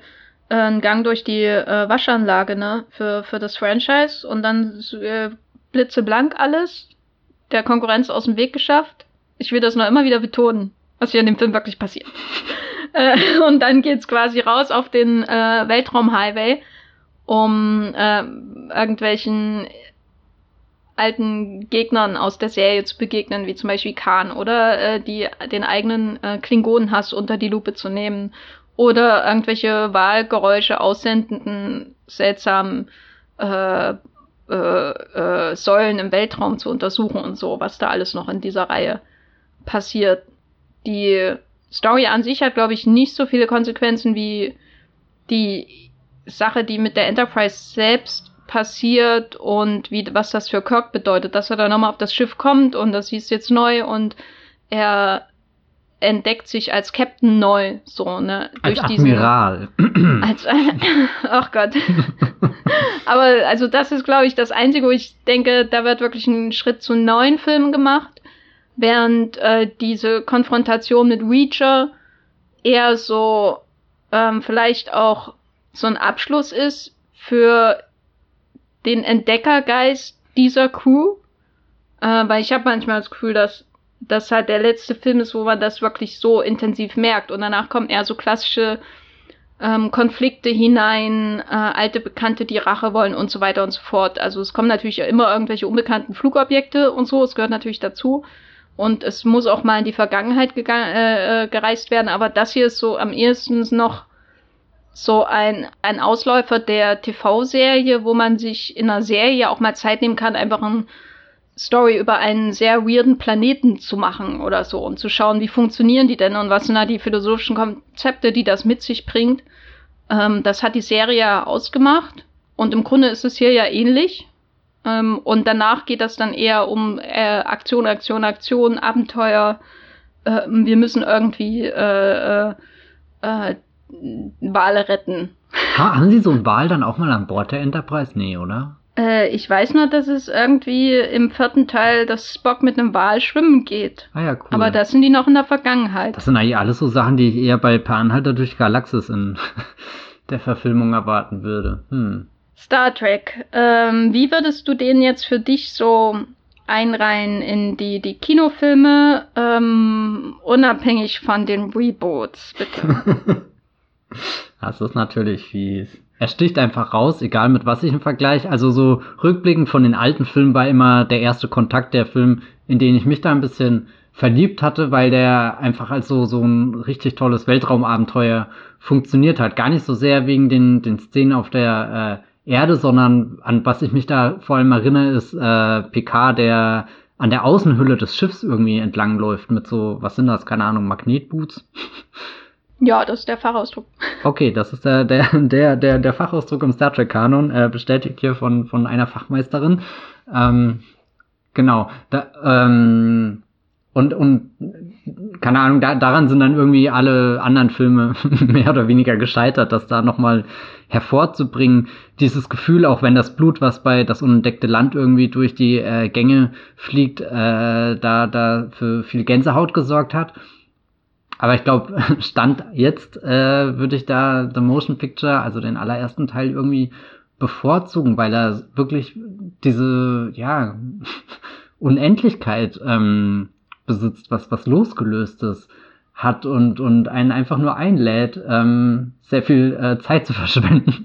äh, ein Gang durch die äh, Waschanlage, ne? Für, für das Franchise und dann äh, blitzeblank alles. Der Konkurrenz aus dem Weg geschafft. Ich will das noch immer wieder betonen, was hier in dem Film wirklich passiert. Äh, und dann geht's quasi raus auf den äh, Weltraumhighway, um äh, irgendwelchen alten Gegnern aus der Serie zu begegnen, wie zum Beispiel Khan, oder äh, die, den eigenen äh, Klingonenhass unter die Lupe zu nehmen, oder irgendwelche Wahlgeräusche aussendenden seltsamen äh, äh, äh, Säulen im Weltraum zu untersuchen und so, was da alles noch in dieser Reihe passiert. Die Story an sich hat, glaube ich, nicht so viele Konsequenzen wie die Sache, die mit der Enterprise selbst passiert und wie, was das für Kirk bedeutet, dass er da nochmal auf das Schiff kommt und das hieß jetzt neu und er entdeckt sich als Captain neu, so, ne? Durch als Admiral. Diesen, als, ach Gott. Aber also das ist, glaube ich, das Einzige, wo ich denke, da wird wirklich ein Schritt zu neuen Filmen gemacht während äh, diese Konfrontation mit Reacher eher so ähm, vielleicht auch so ein Abschluss ist für den Entdeckergeist dieser Crew. Äh, weil ich habe manchmal das Gefühl, dass das halt der letzte Film ist, wo man das wirklich so intensiv merkt. Und danach kommen eher so klassische ähm, Konflikte hinein, äh, alte Bekannte, die Rache wollen und so weiter und so fort. Also es kommen natürlich immer irgendwelche unbekannten Flugobjekte und so, es gehört natürlich dazu. und es muss auch mal in die Vergangenheit äh, äh, gereist werden, aber das hier ist so am ehesten noch so ein, ein Ausläufer der TV-Serie, wo man sich in einer Serie auch mal Zeit nehmen kann, einfach ein Story über einen sehr weirden Planeten zu machen oder so und zu schauen, wie funktionieren die denn und was sind da die philosophischen Konzepte, die das mit sich bringt. Ähm, das hat die Serie ausgemacht und im Grunde ist es hier ja ähnlich. Ähm, und danach geht das dann eher um äh, Aktion, Aktion, Aktion, Abenteuer. Äh, wir müssen irgendwie äh, äh, äh Wale retten. Ha, haben Sie so einen Wal dann auch mal an Bord der Enterprise? Nee, oder? Äh, ich weiß nur, dass es irgendwie im vierten Teil, dass Spock mit einem Wal schwimmen geht. Ah ja, cool. Aber das sind die noch in der Vergangenheit. Das sind eigentlich alles so Sachen, die ich eher bei Per Anhalter durch Galaxis in der Verfilmung erwarten würde. Hm. Star Trek. Ähm, wie würdest du den jetzt für dich so einreihen in die, die Kinofilme, ähm, unabhängig von den Reboots, bitte? das ist natürlich fies. Er sticht einfach raus, egal mit was ich im Vergleich. Also so rückblickend von den alten Filmen war immer der erste Kontakt der Film, in den ich mich da ein bisschen verliebt hatte, weil der einfach als so, so ein richtig tolles Weltraumabenteuer funktioniert hat. Gar nicht so sehr wegen den, den Szenen auf der äh, Erde, sondern an was ich mich da vor allem erinnere, ist äh, PK, der an der Außenhülle des Schiffs irgendwie entlangläuft mit so, was sind das, keine Ahnung, Magnetboots. Ja, das ist der Fachausdruck. Okay, das ist der, der, der, der, der Fachausdruck im Star Trek-Kanon, äh, bestätigt hier von, von einer Fachmeisterin. Ähm, genau. Da, ähm, und, und keine Ahnung, da, daran sind dann irgendwie alle anderen Filme mehr oder weniger gescheitert, das da nochmal hervorzubringen. Dieses Gefühl, auch wenn das Blut, was bei das unentdeckte Land irgendwie durch die äh, Gänge fliegt, äh, da, da für viel Gänsehaut gesorgt hat. Aber ich glaube, Stand jetzt äh, würde ich da The Motion Picture, also den allerersten Teil irgendwie bevorzugen, weil er wirklich diese, ja, Unendlichkeit ähm, besitzt, was, was losgelöstes hat und, und einen einfach nur einlädt, ähm, sehr viel äh, Zeit zu verschwenden.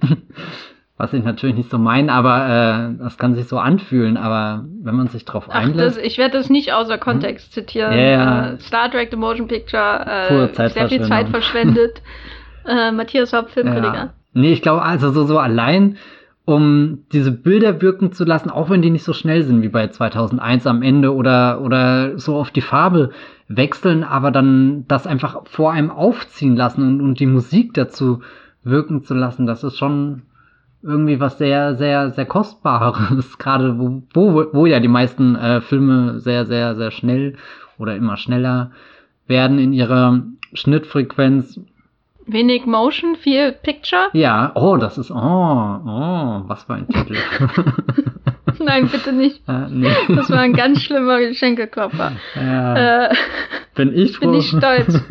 Was ich natürlich nicht so meine, aber äh, das kann sich so anfühlen. Aber wenn man sich drauf einlässt. Das, ich werde das nicht außer Kontext hm? zitieren. Yeah. Äh, Star Trek The Motion Picture, äh, sehr viel Zeit verschwendet. äh, Matthias Haupt, Filmkritiker. Ja. Nee, ich glaube, also so, so allein, um diese Bilder wirken zu lassen, auch wenn die nicht so schnell sind wie bei 2001 am Ende oder, oder so auf die Farbe wechseln, aber dann das einfach vor einem aufziehen lassen und, und die Musik dazu wirken zu lassen, das ist schon irgendwie was sehr, sehr, sehr Kostbares, gerade wo, wo, wo ja die meisten äh, Filme sehr, sehr, sehr schnell oder immer schneller werden in ihrer Schnittfrequenz. Wenig Motion, viel Picture? Ja, oh, das ist, oh, oh, was für ein Titel. Nein, bitte nicht. Äh, nee. Das war ein ganz schlimmer Geschenkeklopfer. Ja. Äh, bin ich froh. Bin ich stolz.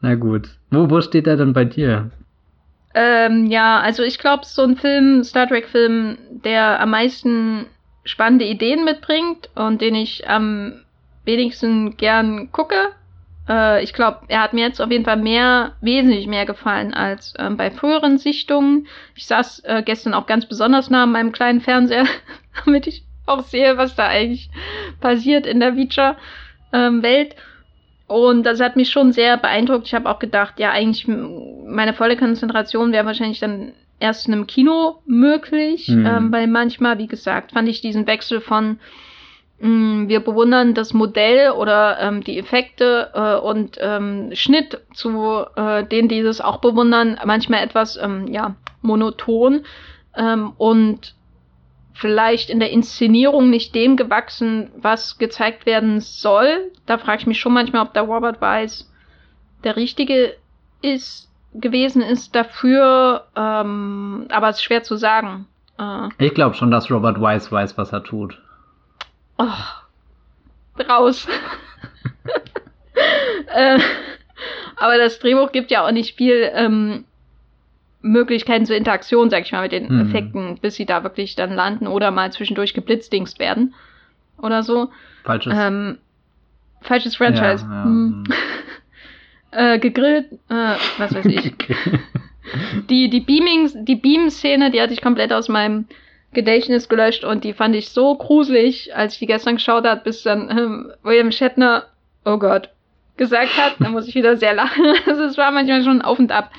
Na gut. Wo, wo steht er denn bei dir? Ähm, ja, also ich glaube, so ein Film, Star Trek-Film, der am meisten spannende Ideen mitbringt und den ich am wenigsten gern gucke. Äh, ich glaube, er hat mir jetzt auf jeden Fall mehr, wesentlich mehr gefallen als ähm, bei früheren Sichtungen. Ich saß äh, gestern auch ganz besonders nah an meinem kleinen Fernseher, damit ich auch sehe, was da eigentlich passiert in der Feature-Welt. Ähm, und das hat mich schon sehr beeindruckt. Ich habe auch gedacht, ja, eigentlich meine volle Konzentration wäre wahrscheinlich dann erst in einem Kino möglich, mhm. ähm, weil manchmal, wie gesagt, fand ich diesen Wechsel von mh, mm, wir bewundern das Modell oder ähm, die Effekte äh, und ähm, Schnitt zu äh, denen, die das auch bewundern, manchmal etwas ähm, ja monoton ähm, und vielleicht in der Inszenierung nicht dem gewachsen, was gezeigt werden soll. Da frage ich mich schon manchmal, ob der Robert Weiss der richtige ist gewesen ist dafür, ähm, aber es ist schwer zu sagen. Äh, ich glaube schon, dass Robert Weiss weiß, was er tut. Oh, raus. äh, aber das Drehbuch gibt ja auch nicht viel ähm, Möglichkeiten zur Interaktion, sag ich mal, mit den mhm. Effekten, bis sie da wirklich dann landen oder mal zwischendurch geblitzdingst werden oder so. Falsches. Ähm, falsches Franchise. Ja, ja. Hm. äh, gegrillt, äh, was weiß ich. die die Beaming, die Beam-Szene, die hatte ich komplett aus meinem Gedächtnis gelöscht und die fand ich so gruselig, als ich die gestern geschaut habe, bis dann ähm, William Shatner, oh Gott, gesagt hat. Da muss ich wieder sehr lachen. Also es war manchmal schon auf und ab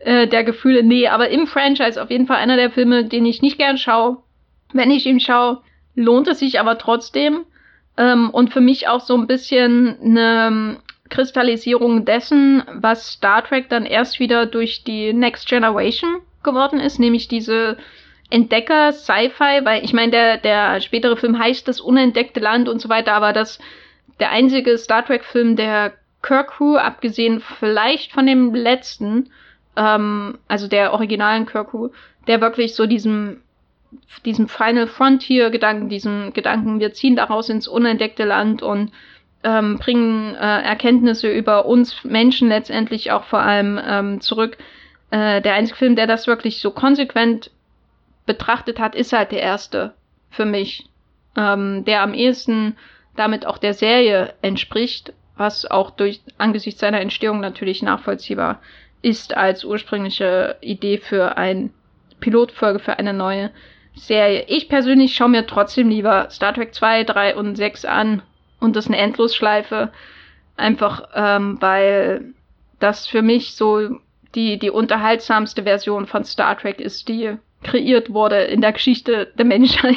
äh, der Gefühle. Nee, aber im Franchise auf jeden Fall einer der Filme, den ich nicht gern schaue. Wenn ich ihn schaue, lohnt es sich aber trotzdem. Ähm, und für mich auch so ein bisschen eine Kristallisierung dessen, was Star Trek dann erst wieder durch die Next Generation geworden ist, nämlich diese Entdecker Sci-Fi, weil ich meine, der, der spätere Film heißt das unentdeckte Land und so weiter, aber das der einzige Star Trek-Film der Kirk Crew, abgesehen vielleicht von dem letzten, ähm, also der originalen Kirk Crew, der wirklich so diesem diesem Final Frontier Gedanken, diesem Gedanken, wir ziehen daraus ins unentdeckte Land und ähm, bringen äh, Erkenntnisse über uns Menschen letztendlich auch vor allem ähm, zurück. Äh, der einzige Film, der das wirklich so konsequent betrachtet hat, ist halt der erste für mich, ähm, der am ehesten damit auch der Serie entspricht, was auch durch angesichts seiner Entstehung natürlich nachvollziehbar ist als ursprüngliche Idee für ein Pilotfolge für eine neue Serie. Ich persönlich schaue mir trotzdem lieber Star Trek 2, 3 und 6 an und das eine Endlosschleife. Einfach ähm, weil das für mich so die, die unterhaltsamste Version von Star Trek ist, die kreiert wurde in der Geschichte der Menschheit.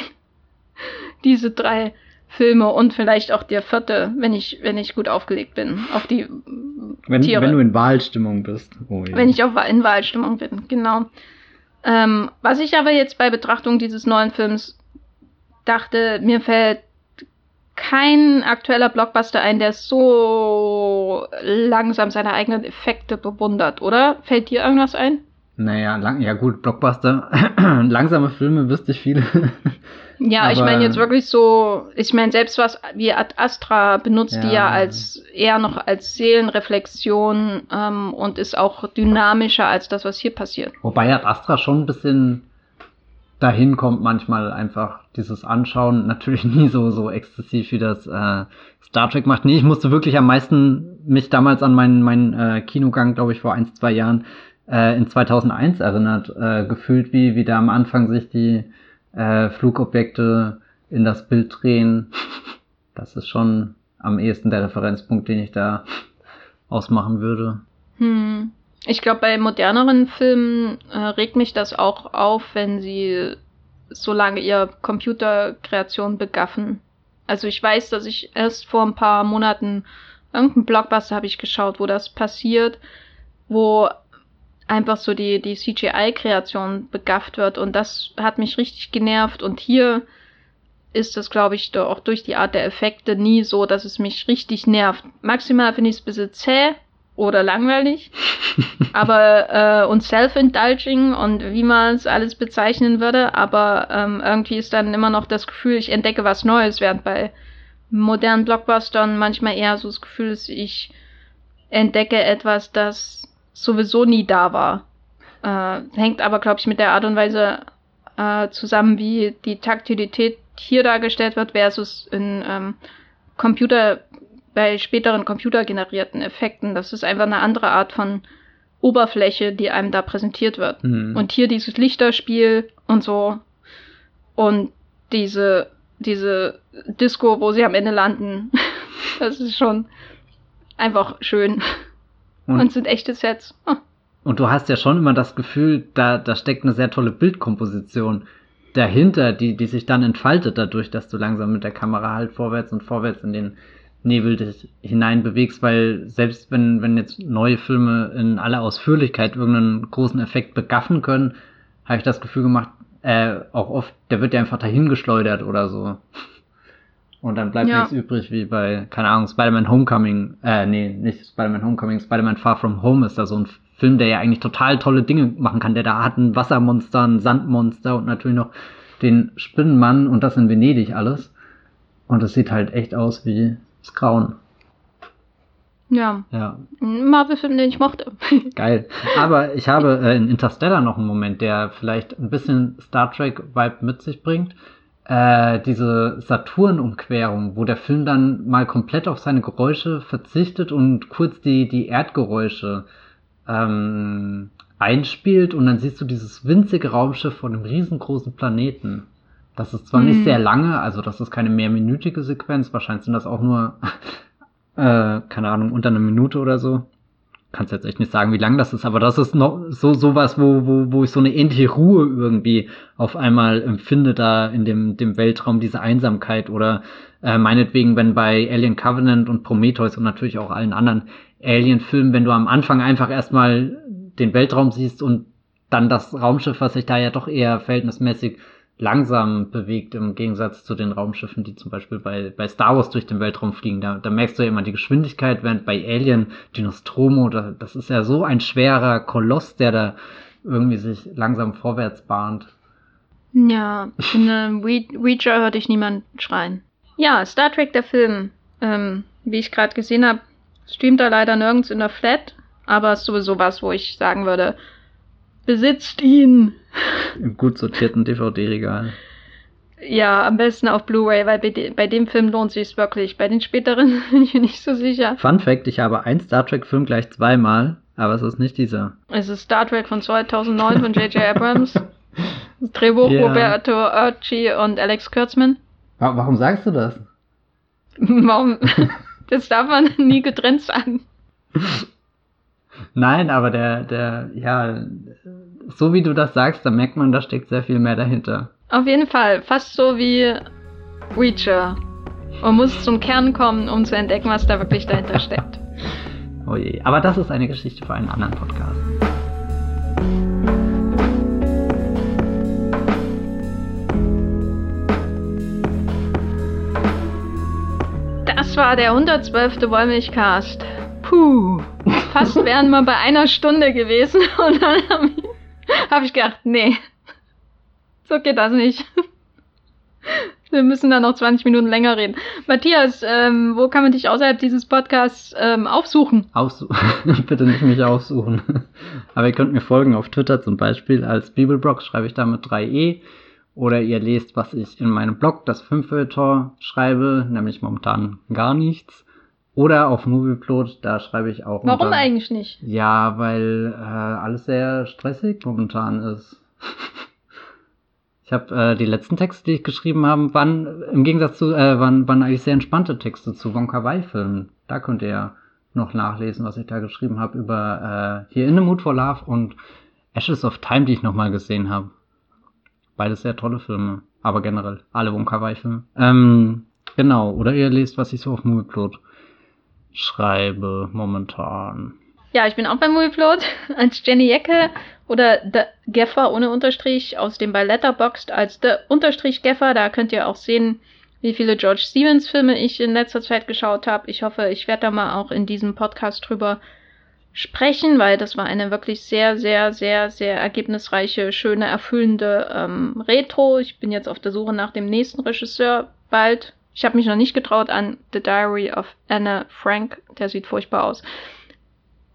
Diese drei Filme und vielleicht auch der vierte, wenn ich, wenn ich gut aufgelegt bin, auf die wenn, Tiere. Wenn du in Wahlstimmung bist. Oh, ja. Wenn ich auch in Wahlstimmung bin, genau. Ähm, was ich aber jetzt bei Betrachtung dieses neuen Films dachte, mir fällt kein aktueller Blockbuster ein, der so langsam seine eigenen Effekte bewundert, oder? Fällt dir irgendwas ein? Naja, lang, ja gut, Blockbuster. Langsame Filme wüsste ich viele. ja, Aber ich meine jetzt wirklich so, ich meine selbst was wie Ad Astra benutzt ja. die ja als eher noch als Seelenreflexion ähm, und ist auch dynamischer als das, was hier passiert. Wobei Ad Astra schon ein bisschen dahin kommt manchmal einfach dieses Anschauen natürlich nie so so exzessiv wie das äh, Star Trek macht. Nee, ich musste wirklich am meisten mich damals an meinen meinen äh, Kinogang, glaube ich, vor ein zwei Jahren äh, in 2001 erinnert, äh, gefühlt wie, wie da am Anfang sich die äh, Flugobjekte in das Bild drehen. Das ist schon am ehesten der Referenzpunkt, den ich da ausmachen würde. Hm. Ich glaube, bei moderneren Filmen äh, regt mich das auch auf, wenn sie so lange ihr Computerkreation begaffen. Also ich weiß, dass ich erst vor ein paar Monaten irgendeinen Blockbuster habe ich geschaut, wo das passiert, wo einfach so die, die CGI-Kreation begafft wird. Und das hat mich richtig genervt. Und hier ist es, glaube ich, auch durch die Art der Effekte nie so, dass es mich richtig nervt. Maximal finde ich es ein bisschen zäh oder langweilig. aber äh, und self-indulging und wie man es alles bezeichnen würde. Aber ähm, irgendwie ist dann immer noch das Gefühl, ich entdecke was Neues, während bei modernen Blockbustern manchmal eher so das Gefühl ist, ich entdecke etwas, das sowieso nie da war. Äh, hängt aber, glaube ich, mit der Art und Weise äh, zusammen, wie die Taktilität hier dargestellt wird, versus in ähm, Computer, bei späteren computergenerierten Effekten. Das ist einfach eine andere Art von Oberfläche, die einem da präsentiert wird. Mhm. Und hier dieses Lichterspiel und so und diese, diese Disco, wo sie am Ende landen, das ist schon einfach schön. Und, und sind echte Sets. Oh. Und du hast ja schon immer das Gefühl, da, da steckt eine sehr tolle Bildkomposition dahinter, die, die sich dann entfaltet dadurch, dass du langsam mit der Kamera halt vorwärts und vorwärts in den Nebel dich hinein bewegst, weil selbst wenn, wenn jetzt neue Filme in aller Ausführlichkeit irgendeinen großen Effekt begaffen können, habe ich das Gefühl gemacht, äh, auch oft, der wird ja einfach dahingeschleudert oder so. Und dann bleibt ja. nichts übrig, wie bei, keine Ahnung, Spider-Man Homecoming, äh, nee, nicht Spider-Man Homecoming, Spider-Man Far From Home ist da so ein Film, der ja eigentlich total tolle Dinge machen kann. Der da hat ein Wassermonster, ein Sandmonster und natürlich noch den Spinnenmann und das in Venedig alles. Und es sieht halt echt aus wie das Grauen. Ja. Ja. Marvel-Film, den ich mochte. Geil. Aber ich habe äh, in Interstellar noch einen Moment, der vielleicht ein bisschen Star Trek-Vibe mit sich bringt äh, diese Saturn-Umquerung, wo der Film dann mal komplett auf seine Geräusche verzichtet und kurz die, die Erdgeräusche ähm, einspielt und dann siehst du dieses winzige Raumschiff von einem riesengroßen Planeten. Das ist zwar nicht Mhm. sehr lange, also das ist keine mehrminütige Sequenz, wahrscheinlich sind das auch nur, äh, keine Ahnung, unter einer Minute oder so. Kannst jetzt echt nicht sagen, wie lang das ist, aber das ist noch so sowas, wo, wo, wo ich so eine ähnliche Ruhe irgendwie auf einmal empfinde da in dem, dem Weltraum, diese Einsamkeit oder äh, meinetwegen, wenn bei Alien Covenant und Prometheus und natürlich auch allen anderen Alien-Filmen, wenn du am Anfang einfach erstmal den Weltraum siehst und dann das Raumschiff, was sich da ja doch eher verhältnismäßig langsam bewegt im Gegensatz zu den Raumschiffen, die zum Beispiel bei, bei Star Wars durch den Weltraum fliegen. Da, da merkst du ja immer die Geschwindigkeit, während bei Alien, die Nostromo, da, das ist ja so ein schwerer Koloss, der da irgendwie sich langsam vorwärts bahnt. Ja, in einem Ouija hörte ich niemand schreien. Ja, Star Trek, der Film, ähm, wie ich gerade gesehen habe, streamt er leider nirgends in der Flat, aber ist sowieso was, wo ich sagen würde, besitzt ihn. Im gut sortierten DVD-Regal. Ja, am besten auf Blu-ray, weil bei, de bei dem Film lohnt sich wirklich. Bei den späteren bin ich mir nicht so sicher. Fun Fact, ich habe einen Star Trek-Film gleich zweimal, aber es ist nicht dieser. Es ist Star Trek von 2009 von J.J. Abrams. Das Drehbuch Ja. Roberto Urci und Alex Kurtzman. Wa- Warum sagst du das? Warum? Das darf man nie getrennt sagen. Nein, aber der, der, ja, so wie du das sagst, da merkt man, da steckt sehr viel mehr dahinter. Auf jeden Fall, fast so wie Reacher. Man muss zum Kern kommen, um zu entdecken, was da wirklich dahinter steckt. Oh je. Aber das ist eine Geschichte für einen anderen Podcast. Das war der 112. Wollmilchcast. Puh. Fast wären wir bei einer Stunde gewesen und dann habe ich, hab ich gedacht, nee, so geht das nicht. Wir müssen dann noch 20 Minuten länger reden. Matthias, ähm, wo kann man dich außerhalb dieses Podcasts ähm, aufsuchen? Aufsuchen. Bitte nicht mich aufsuchen. Aber ihr könnt mir folgen auf Twitter zum Beispiel als Bibelblog, schreibe ich da mit 3e. Oder ihr lest, was ich in meinem Blog, das Fünffeltor, schreibe, nämlich momentan gar nichts. Oder auf Movieplot, da schreibe ich auch. Warum unter- eigentlich nicht? Ja, weil äh, alles sehr stressig momentan ist. Ich habe äh, die letzten Texte, die ich geschrieben habe, waren im Gegensatz zu, äh, waren, waren eigentlich sehr entspannte Texte zu Wonka Wai-Filmen. Da könnt ihr noch nachlesen, was ich da geschrieben habe über äh, hier In the Mood for Love und Ashes of Time, die ich nochmal gesehen habe. Beides sehr tolle Filme, aber generell alle Wonka Wai-Filme. Ähm, genau, oder ihr lest, was ich so auf Movieplot schreibe momentan. Ja, ich bin auch beim Movieplot als Jenny Jecke oder The Geffer ohne Unterstrich aus dem bei Letterboxd als The Unterstrich Geffer. Da könnt ihr auch sehen, wie viele George Stevens Filme ich in letzter Zeit geschaut habe. Ich hoffe, ich werde da mal auch in diesem Podcast drüber sprechen, weil das war eine wirklich sehr, sehr, sehr, sehr ergebnisreiche, schöne, erfüllende ähm, Retro. Ich bin jetzt auf der Suche nach dem nächsten Regisseur bald. Ich habe mich noch nicht getraut an The Diary of Anna Frank. Der sieht furchtbar aus.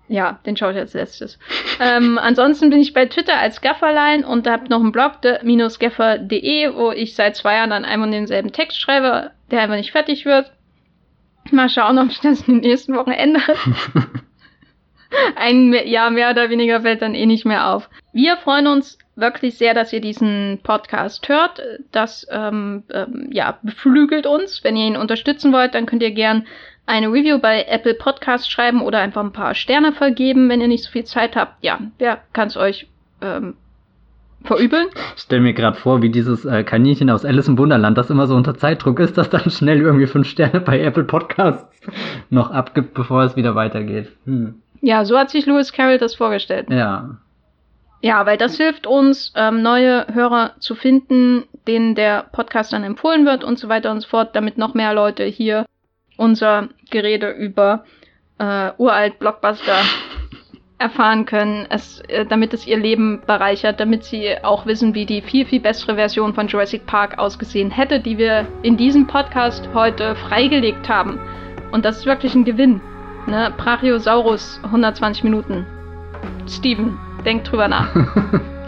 Ja, den schaue ich als letztes. ähm, ansonsten bin ich bei Twitter als Gafferlein und habe noch einen Blog, de-gaffer.de, wo ich seit zwei Jahren an einem und denselben Text schreibe, der einfach nicht fertig wird. Mal schauen, ob sich das in den nächsten Wochen ändert. Ein Jahr mehr oder weniger fällt dann eh nicht mehr auf. Wir freuen uns wirklich sehr, dass ihr diesen Podcast hört. Das ähm, ähm, ja, beflügelt uns. Wenn ihr ihn unterstützen wollt, dann könnt ihr gern eine Review bei Apple Podcast schreiben oder einfach ein paar Sterne vergeben, wenn ihr nicht so viel Zeit habt. Ja, wer kann es euch ähm, verübeln? Ich stell mir gerade vor, wie dieses äh, Kaninchen aus Alice im Wunderland, das immer so unter Zeitdruck ist, das dann schnell irgendwie fünf Sterne bei Apple Podcasts noch abgibt, bevor es wieder weitergeht. Hm. Ja, so hat sich Lewis Carroll das vorgestellt. Ja. Ja, weil das hilft uns, ähm, neue Hörer zu finden, denen der Podcast dann empfohlen wird und so weiter und so fort, damit noch mehr Leute hier unser Gerede über äh, uralt Blockbuster erfahren können, es, äh, damit es ihr Leben bereichert, damit sie auch wissen, wie die viel, viel bessere Version von Jurassic Park ausgesehen hätte, die wir in diesem Podcast heute freigelegt haben. Und das ist wirklich ein Gewinn. Ne? Brachiosaurus, 120 Minuten. Steven, denk drüber nach.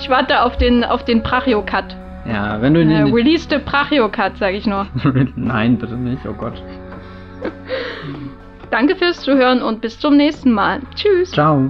Ich warte auf den, auf den Brachio-Cut. Ja, wenn du ihn Äh, in release the Brachio-Cut, sag ich nur. Nein, bitte nicht, oh Gott. Danke fürs Zuhören und bis zum nächsten Mal. Tschüss. Ciao.